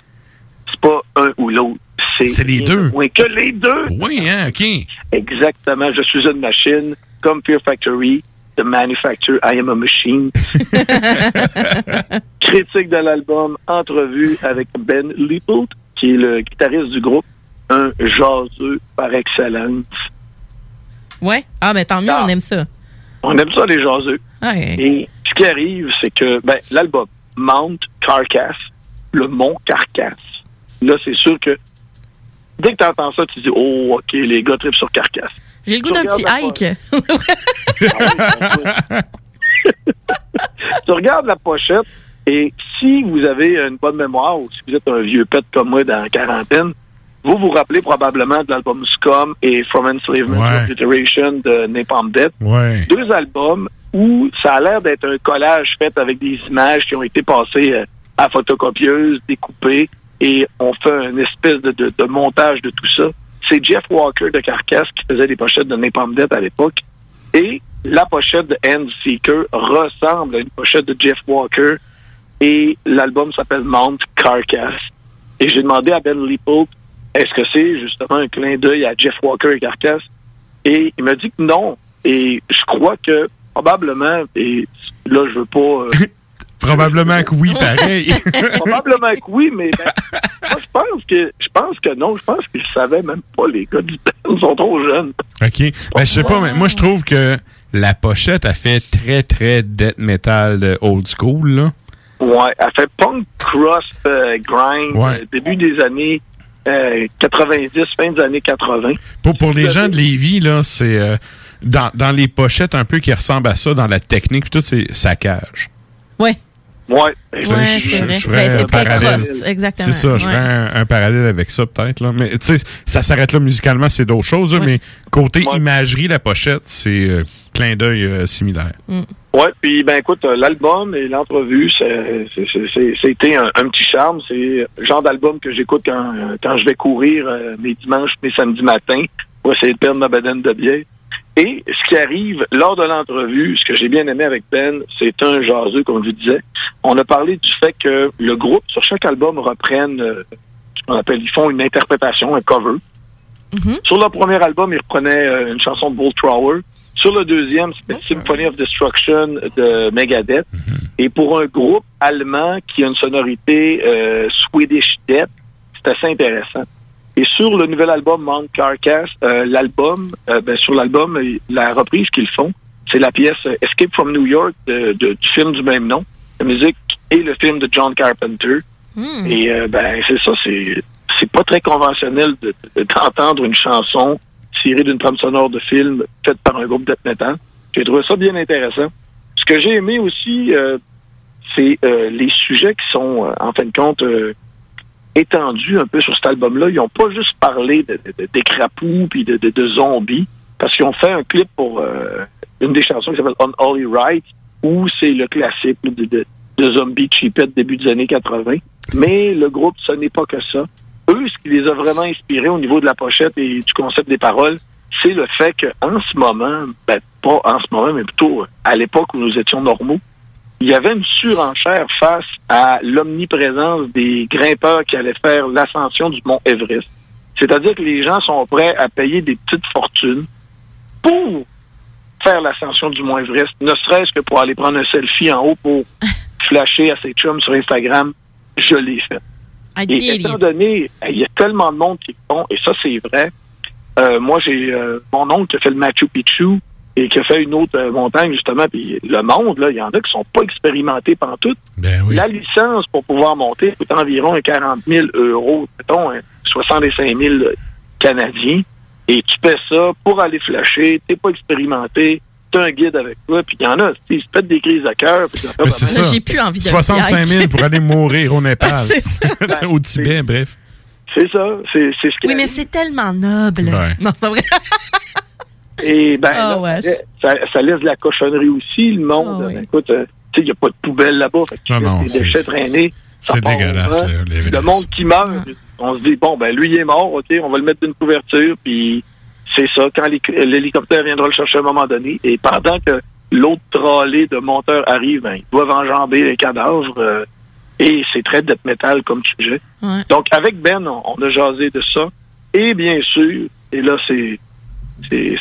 pas un ou l'autre. C'est les deux. de moins que les deux. Oui, hein, OK. Exactement. Je suis une machine, comme Fear Factory, The Manufacturer, I am a machine. Critique de l'album, entrevue avec Ben Leopold, qui est le guitariste du groupe, un jaseux par excellence. Ouais. Ah, mais tant mieux, on aime ça. On aime ça, les jaseux. Et ce qui arrive, c'est que ben, l'album Mount Carcass, le mont Carcass, là, c'est sûr que dès que tu entends ça, tu dis Oh, OK, les gars trippent sur Carcass. J'ai le goût d'un petit hike. tu regardes la pochette et si vous avez une bonne mémoire ou si vous êtes un vieux pet comme moi dans la quarantaine, vous vous rappelez probablement de l'album Scum et From Enslavement to. Obliteration de Napalm Death. Ouais. Deux albums où ça a l'air d'être un collage fait avec des images qui ont été passées euh, à photocopieuse, découpées, et on fait une espèce de, montage de tout ça. C'est Jeff Walker de Carcass qui faisait les pochettes de Napalm Death à l'époque. Et la pochette de End Seeker ressemble à une pochette de Jeff Walker. Et l'album s'appelle Mount Carcass. Et j'ai demandé à Ben Leopold, est-ce que c'est justement un clin d'œil à Jeff Walker et Carcass? Et il m'a dit que non. Et je crois que probablement, et là, je veux pas... euh, Probablement que oui, pareil. probablement que oui, mais ben, moi, je pense que je pense que non. Je pense qu'ils savaient même pas, les gars du band. Ils sont trop jeunes. OK. Ben, je sais pas, mais moi, je trouve que la pochette a fait très, très death metal old school, là. Ouais, elle fait punk cross euh, grind Ouais. euh, début des années euh, 90, fin des années 80. Pour, pour les gens de Lévis, là, c'est euh, dans, dans les pochettes un peu qui ressemblent à ça, dans la technique, puis tout, c'est saccage. Ouais. Ouais. Ouais, je- c'est je- vrai. je ferais Ben, c'est un très parallèle. cross, exactement. C'est ça, je Ouais. ferais un, un parallèle avec ça, peut-être. là. Mais tu sais, ça s'arrête là musicalement, c'est d'autres choses, Ouais. mais côté imagerie, la pochette, c'est euh, clin d'œil euh, similaire. Ouais, puis ben écoute, euh, l'album et l'entrevue, c'est- c'est- c'est- c'est- c'était un, un petit charme. C'est le genre d'album que j'écoute quand, euh, quand je vais courir euh, mes dimanches, mes samedis matins pour essayer de perdre ma bedaine de bière. Et ce qui arrive lors de l'entrevue, ce que j'ai bien aimé avec Ben, c'est un jaseux, comme je vous disais. On a parlé du fait que le groupe, sur chaque album, reprenne euh, ce qu'on appelle, ils font une interprétation, un cover. Sur le premier album, ils reprenaient euh, une chanson de Bolt Thrower. Sur le deuxième, c'était Symphony of Destruction de Megadeth. Et pour un groupe allemand qui a une sonorité euh, Swedish Death, c'est assez intéressant. Et sur le nouvel album Mount Carcass, euh, l'album, euh, ben, sur l'album, euh, la reprise qu'ils font, c'est la pièce Escape from New York de- de- du film du même nom, la musique et le film de John Carpenter. Et euh, ben c'est ça, c'est c'est pas très conventionnel de- de- d'entendre une chanson tirée d'une trame sonore de film faite par un groupe metal. J'ai trouvé ça bien intéressant. Ce que j'ai aimé aussi, c'est les sujets qui sont, en fin de compte, étendus un peu sur cet album-là. Ils n'ont pas juste parlé de, de, de- des crapauds puis de, zombies, parce qu'ils ont fait un clip pour euh, une des chansons qui s'appelle Unholy Right, où c'est le classique de, zombies cheapette début des années 80. Mais le groupe, ce n'est pas que ça. Eux, ce qui les a vraiment inspirés au niveau de la pochette et du concept des paroles, c'est le fait qu'en ce moment, ben, pas en ce moment, mais plutôt à l'époque où nous étions normaux, il y avait une surenchère face à l'omniprésence des grimpeurs qui allaient faire l'ascension du mont Everest. C'est-à-dire que les gens sont prêts à payer des petites fortunes pour faire l'ascension du mont Everest, ne serait-ce que pour aller prendre un selfie en haut pour flasher à ses chums sur Instagram. Je l'ai fait. Et étant donné, il y a tellement de monde qui le font, et ça, c'est vrai. Euh, moi, j'ai euh, mon oncle qui a fait le Machu Picchu et qui a fait une autre euh, montagne, justement. Puis le monde, là, il y en a qui sont pas expérimentés pendant tout. Ben La licence pour pouvoir monter coûte environ un 40 000 euros, mettons, un 65 000 canadiens. Et tu paies ça pour aller flasher, t'es pas expérimenté, t'as un guide avec toi, puis il y en a, ils se pètent des crises à cœur. Ben, j'ai plus envie de 65 000 pour aller mourir au Népal. C'est ça. au Tibet, bref. C'est ça, c'est c'est ce qui Oui, mais c'est tellement noble. Ouais. Non, c'est pas vrai. Et ben, Ah, là, ouais. ça, ça laisse de la cochonnerie aussi, le monde. Ah, oui. Ben, écoute, euh, tu sais, il n'y a pas de poubelle là-bas. Fait Non, non, des déchets traîner. ça c'est dégueulasse, hein. là. Le monde qui meurt, on se dit, bon, ben, lui, il est mort, OK, on va le mettre d'une couverture, puis c'est ça, quand l'hélic- l'hélicoptère viendra le chercher à un moment donné, et pendant que l'autre trolley de monteurs arrive, ben, ils doivent enjamber les cadavres, euh, et c'est très death metal comme sujet. Ouais. Donc, avec Ben, on, on a jasé de ça. Et bien sûr, et là, c'est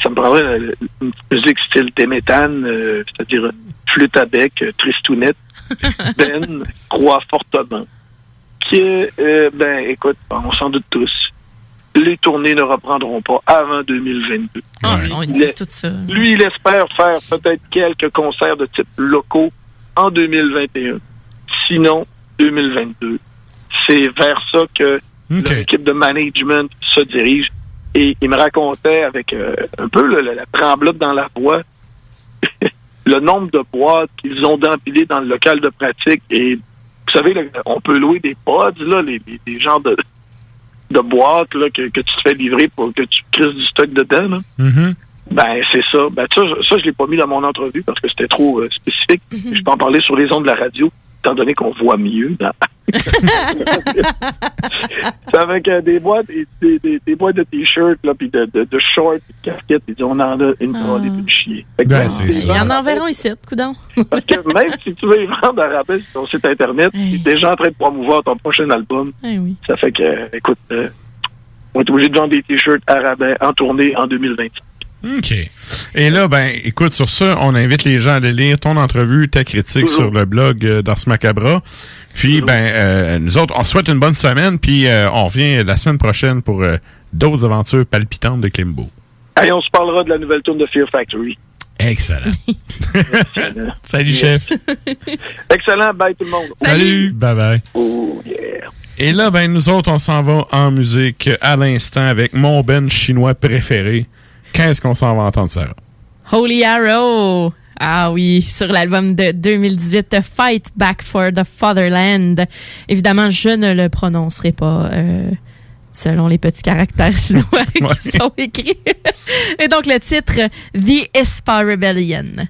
ça me prendrait une musique style Téméthane, euh, c'est-à-dire flûte à bec, euh, tristounette. ben croit fortement que, euh, ben, écoute, on s'en doute tous, les tournées ne reprendront pas avant 2022. Ah, on Il tout ça. lui, il espère faire peut-être quelques concerts de type locaux en 2021. Sinon, 2022. C'est vers ça que l'équipe de management se dirige. Et il me racontait avec euh, un peu le- le- la tremblote dans la voix le nombre de boîtes qu'ils ont d'empilées dans le local de pratique. Et vous savez, là, on peut louer des pods, là, les, genres de, de boîtes là, que, que tu te fais livrer pour que tu crises du stock dedans. là. Mhm. Ben, c'est ça. Ben, ça, je- ça, je l'ai pas mis dans mon entrevue parce que c'était trop euh, spécifique. Je peux en parler sur les ondes de la radio, étant donné qu'on voit mieux. dans- c'est avec euh, des boîtes, des, des, des boîtes de t-shirts, là, puis de, de, de shorts, puis de casquettes. Puis on en a une pour aller plus chier. Ben, les. Il y en environ ici, coudon. Parce que même si tu veux y vendre à rabais sur ton site Internet, tu es déjà en train de promouvoir ton prochain album. Eh oui. Ça fait que, euh, écoute, euh, on est obligé de vendre des t-shirts à rabais en tournée en 2025. OK. Et là, ben, écoute, sur ça, on invite les gens à aller lire ton entrevue, ta critique sur le blog euh, d'Ars Macabra. Puis, ben, euh, nous autres, on souhaite une bonne semaine, puis euh, on revient la semaine prochaine pour euh, d'autres aventures palpitantes de Klimbo. Allez, on se parlera de la nouvelle tourne de Fear Factory. Excellent. Salut, chef. Excellent, bye tout le monde. Salut. Bye bye. Oh, yeah. Et là, ben, nous autres, on s'en va en musique à l'instant avec mon Ben chinois préféré. Qu'est-ce qu'on s'en va entendre, Sarah? Holy Arrow. Ah oui, sur l'album de 2018, The Fight Back for the Fatherland. Évidemment, je ne le prononcerai pas euh, selon les petits caractères chinois qui sont écrits. Et donc, le titre, The Espa Rebellion.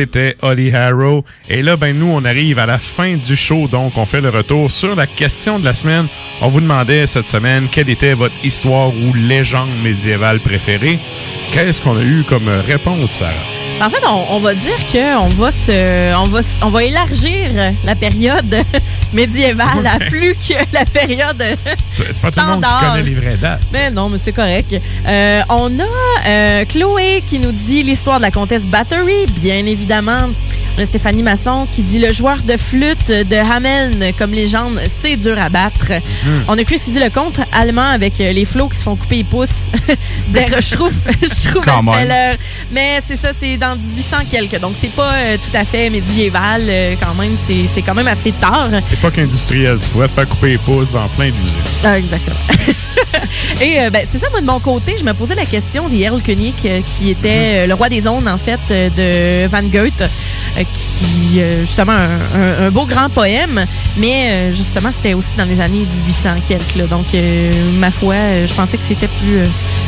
C'était Holly Harrow. Et là, ben nous, on arrive à la fin du show, donc on fait le retour sur la question de la semaine. On vous demandait cette semaine quelle était votre histoire ou légende médiévale préférée? Qu'est-ce qu'on a eu comme réponse, Sarah? En fait, on, va dire qu'on va se, on va, on va élargir la période médiévale à plus que la période C'est pas tout le monde qui standard. connaît les vraies dates. Mais non, mais c'est correct. Euh, on a euh, Chloé qui nous dit l'histoire de la comtesse Battery, bien évidemment. On a Stéphanie Masson qui dit le joueur de flûte de Hameln comme légende, c'est dur à battre. Mhm. On a Chris qui dit le conte allemand avec euh, les flots qui se font couper les pouces der Schrouf. Mais c'est ça, c'est dans 1800 quelques. Donc c'est pas euh, tout à fait médiéval euh, quand même. C'est c'est quand même assez tard. Époque industrielle, tu pouvais te faire couper les pouces dans plein d'usines. Ah, exactement. Et euh, ben, c'est ça, moi, de mon côté, je me posais la question d'Hierl Koenig, qui était euh, le roi des ondes, en fait, de Van Goethe, qui, justement, un, un- un beau grand poème, mais justement, c'était aussi dans les années 1800 quelques. là. donc, ma foi, je pensais que c'était plus...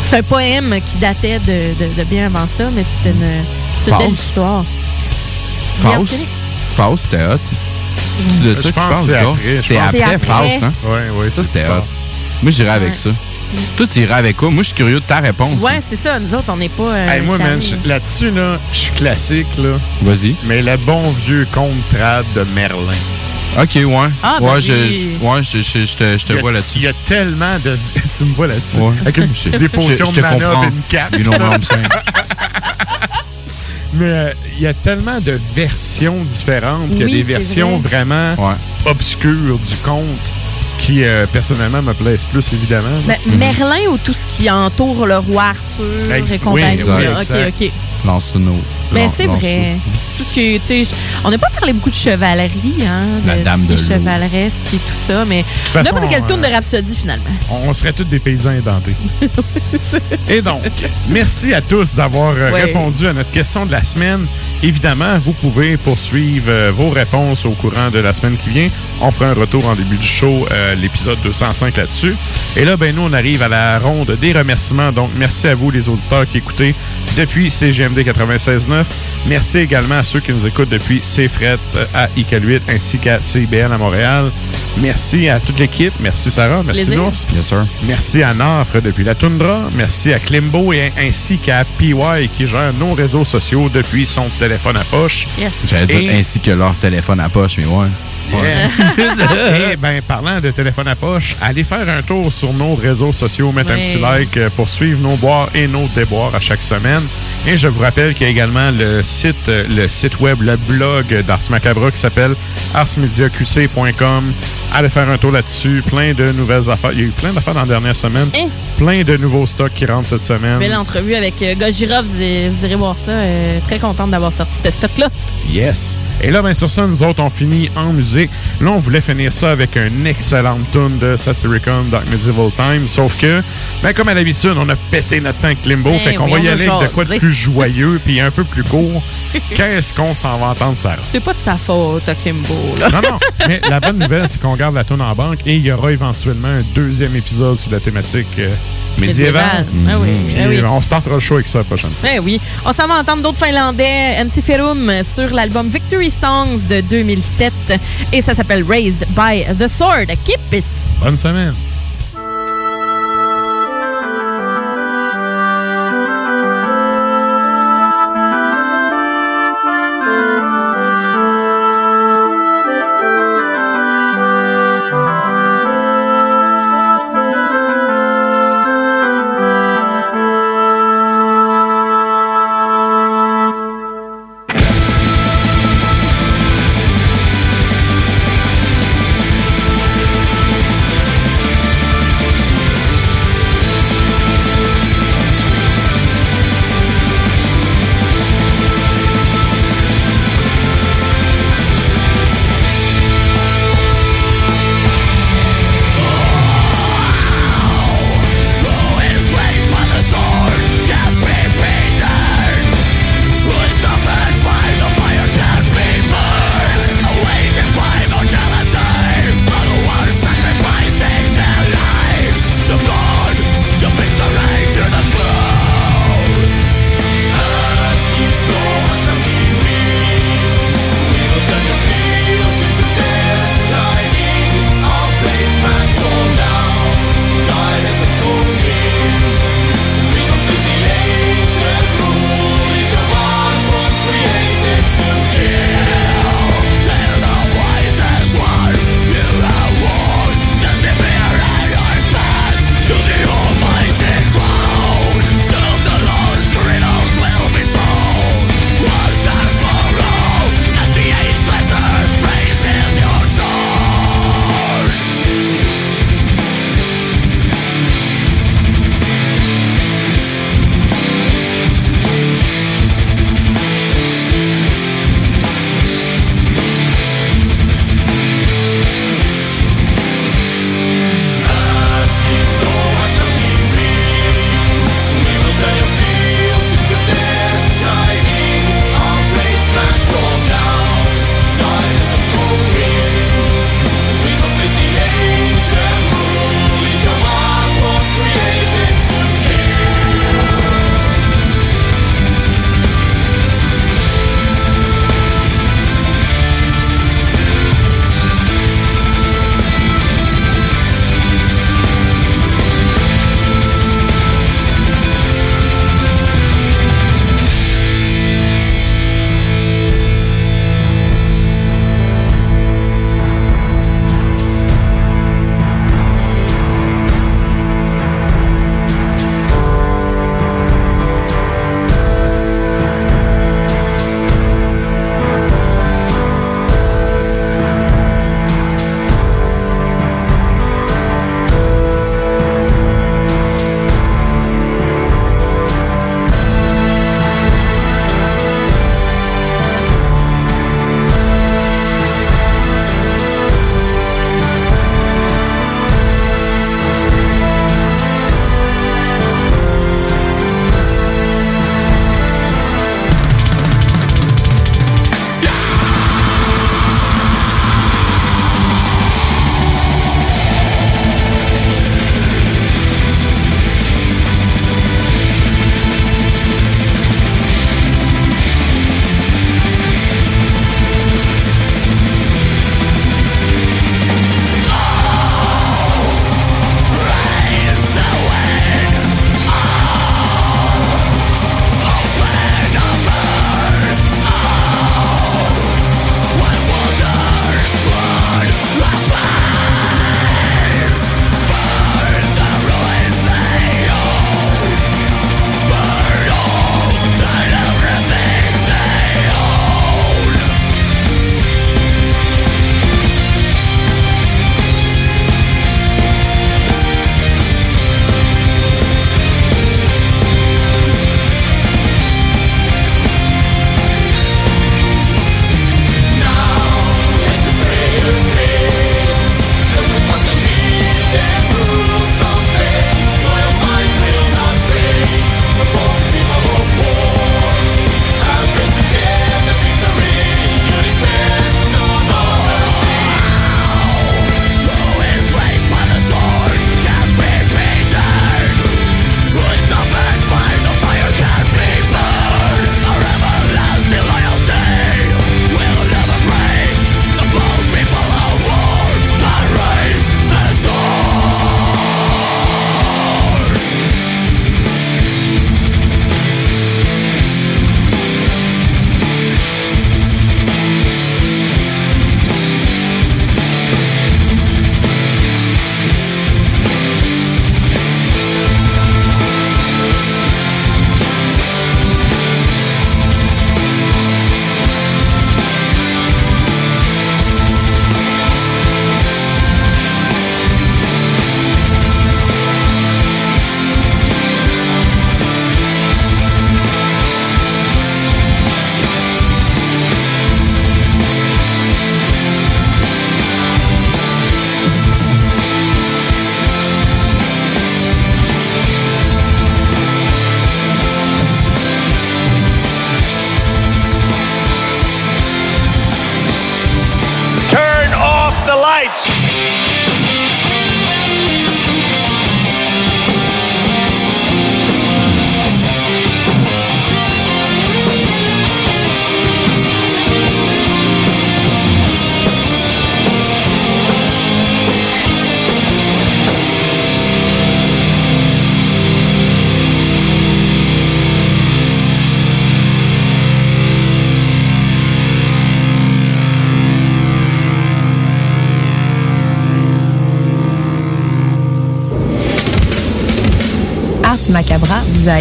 c'est un poème qui datait de, de- de bien avant ça, mais c'était une, c'est une belle histoire. Faust. Faust, c'était hot. C'est de Je ça que tu pense parles, que c'est après. Faust, hein? Ouais, ouais, Ça, c'était hot. Moi, j'irais avec ça. Toi, tu irais avec quoi? Moi, je suis curieux de ta réponse. Ouais, c'est ça. Nous autres, on n'est pas... euh, Hey, moi, man, là-dessus, là, je suis classique, là. Vas-y. Mais le bon vieux conte trad de Merlin. OK, ouais. Ah, ben ouais, oui. je, ouais, je, je, je te, je te Il y a- vois là-dessus. Il y a tellement de. tu me vois là-dessus. Ouais. Avec une, Je- des potions je de mana comprends. et une cape. You know. Mais euh, il y a tellement de versions différentes. Il y a Oui, des versions vrai. vraiment obscures du conte qui, euh, personnellement, me plaisent plus, évidemment. Ben, Merlin ou tout ce qui entoure le roi Arthur Ex- et compagnie. oui, là. oui, ok, ok. Lancelot. Ben, Lan- c'est vrai. Tout ce que, tu sais, on n'a pas parlé beaucoup de chevalerie, hein, La de dame chevaleresque et tout ça, mais n'importe quel tour euh, de Rhapsody, finalement. On, serait tous des paysans édentés. Et donc, merci à tous d'avoir euh, Ouais. répondu à notre question de la semaine. Évidemment, vous pouvez poursuivre euh, vos réponses au courant de la semaine qui vient. On fera un retour en début du show, euh, l'épisode 205 là-dessus. Et là, ben nous, on arrive à la ronde des remerciements. Donc, merci à vous, les auditeurs qui écoutez depuis CGMD 96.9. Merci également à ceux qui nous écoutent depuis CFRET euh, à ICA8 ainsi qu'à CIBL à Montréal. Merci à toute l'équipe. Merci Sarah. Merci. Nours. Yes. Merci à Nafre depuis la Toundra. Merci à Klimbo et ainsi qu'à PY qui gère nos réseaux sociaux depuis son téléphone à poche. J'allais dire Et- ainsi que leur téléphone à poche, mais ouais. Yeah. Et ben, parlant de téléphone à poche, allez faire un tour sur nos réseaux sociaux, mettre un petit like euh, pour suivre nos boires et nos déboires à chaque semaine. Et je vous rappelle qu'il y a également le site, euh, le site web, le blog d'Ars Macabra qui s'appelle arsmediaqc.com. Allez faire un tour là-dessus. Plein de nouvelles affaires. Il y a eu plein d'affaires dans la dernière semaine. Hein? Plein de nouveaux stocks qui rentrent cette semaine. Belle entrevue avec euh, Gojira, vous, irez- vous irez voir ça. euh, très contente d'avoir sorti ce stock-là. Yes. Et là, ben, sur ça, nous autres, on finit en musique. Là, on voulait finir ça avec une excellente tune de Satyricon Dark Medieval Time. Sauf que, ben, comme à l'habitude, on a pété notre temps avec Limbo. Eh fait qu'on oui, va y aller avec de quoi de plus joyeux puis un peu plus court. Qu'est-ce qu'on s'en va entendre, Sarah? C'est pas de sa faute, à Kimbo, là. Non, non. Mais la bonne nouvelle, c'est qu'on garde la tune en banque et il y aura éventuellement un deuxième épisode sur la thématique euh, médiévale. Ah oui, Puis, ah oui. euh, On se tentera le show avec ça la prochaine fois. Eh oui. On s'en va entendre d'autres Finlandais, MC Ferum, sur l'album Victory Songs de 2007. Et ça s'appelle Raised by the Sword. Kippis! Bonne semaine.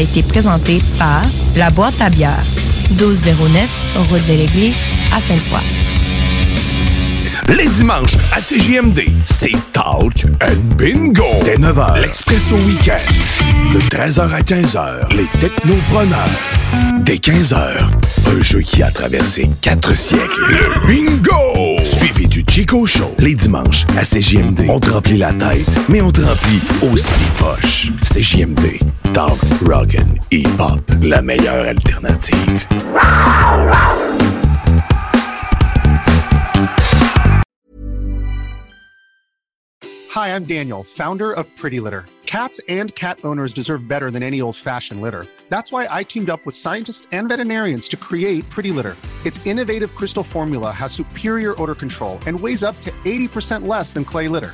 Été présenté par La Boîte à bière, 1209, route de l'Église, à Sainte-Foy. Les dimanches à CJMD, c'est Talk and Bingo. Dès 9h, l'Expresso Week-end. De 13h à 15h, les Technopreneurs. Dès 15h, un jeu qui a traversé quatre siècles. Le Bingo! Suivi du Chico Show. Les dimanches à CJMD. On te remplit la tête, mais on te remplit aussi les poches. CJMD. Talk, Rock'n, Hip-Hop. La meilleure alternative. Hi, I'm Daniel, founder of Pretty Litter. Cats and cat owners deserve better than any old fashioned litter. That's why I teamed up with scientists and veterinarians to create Pretty Litter. Its innovative crystal formula has superior odor control and weighs up to 80% less than clay litter.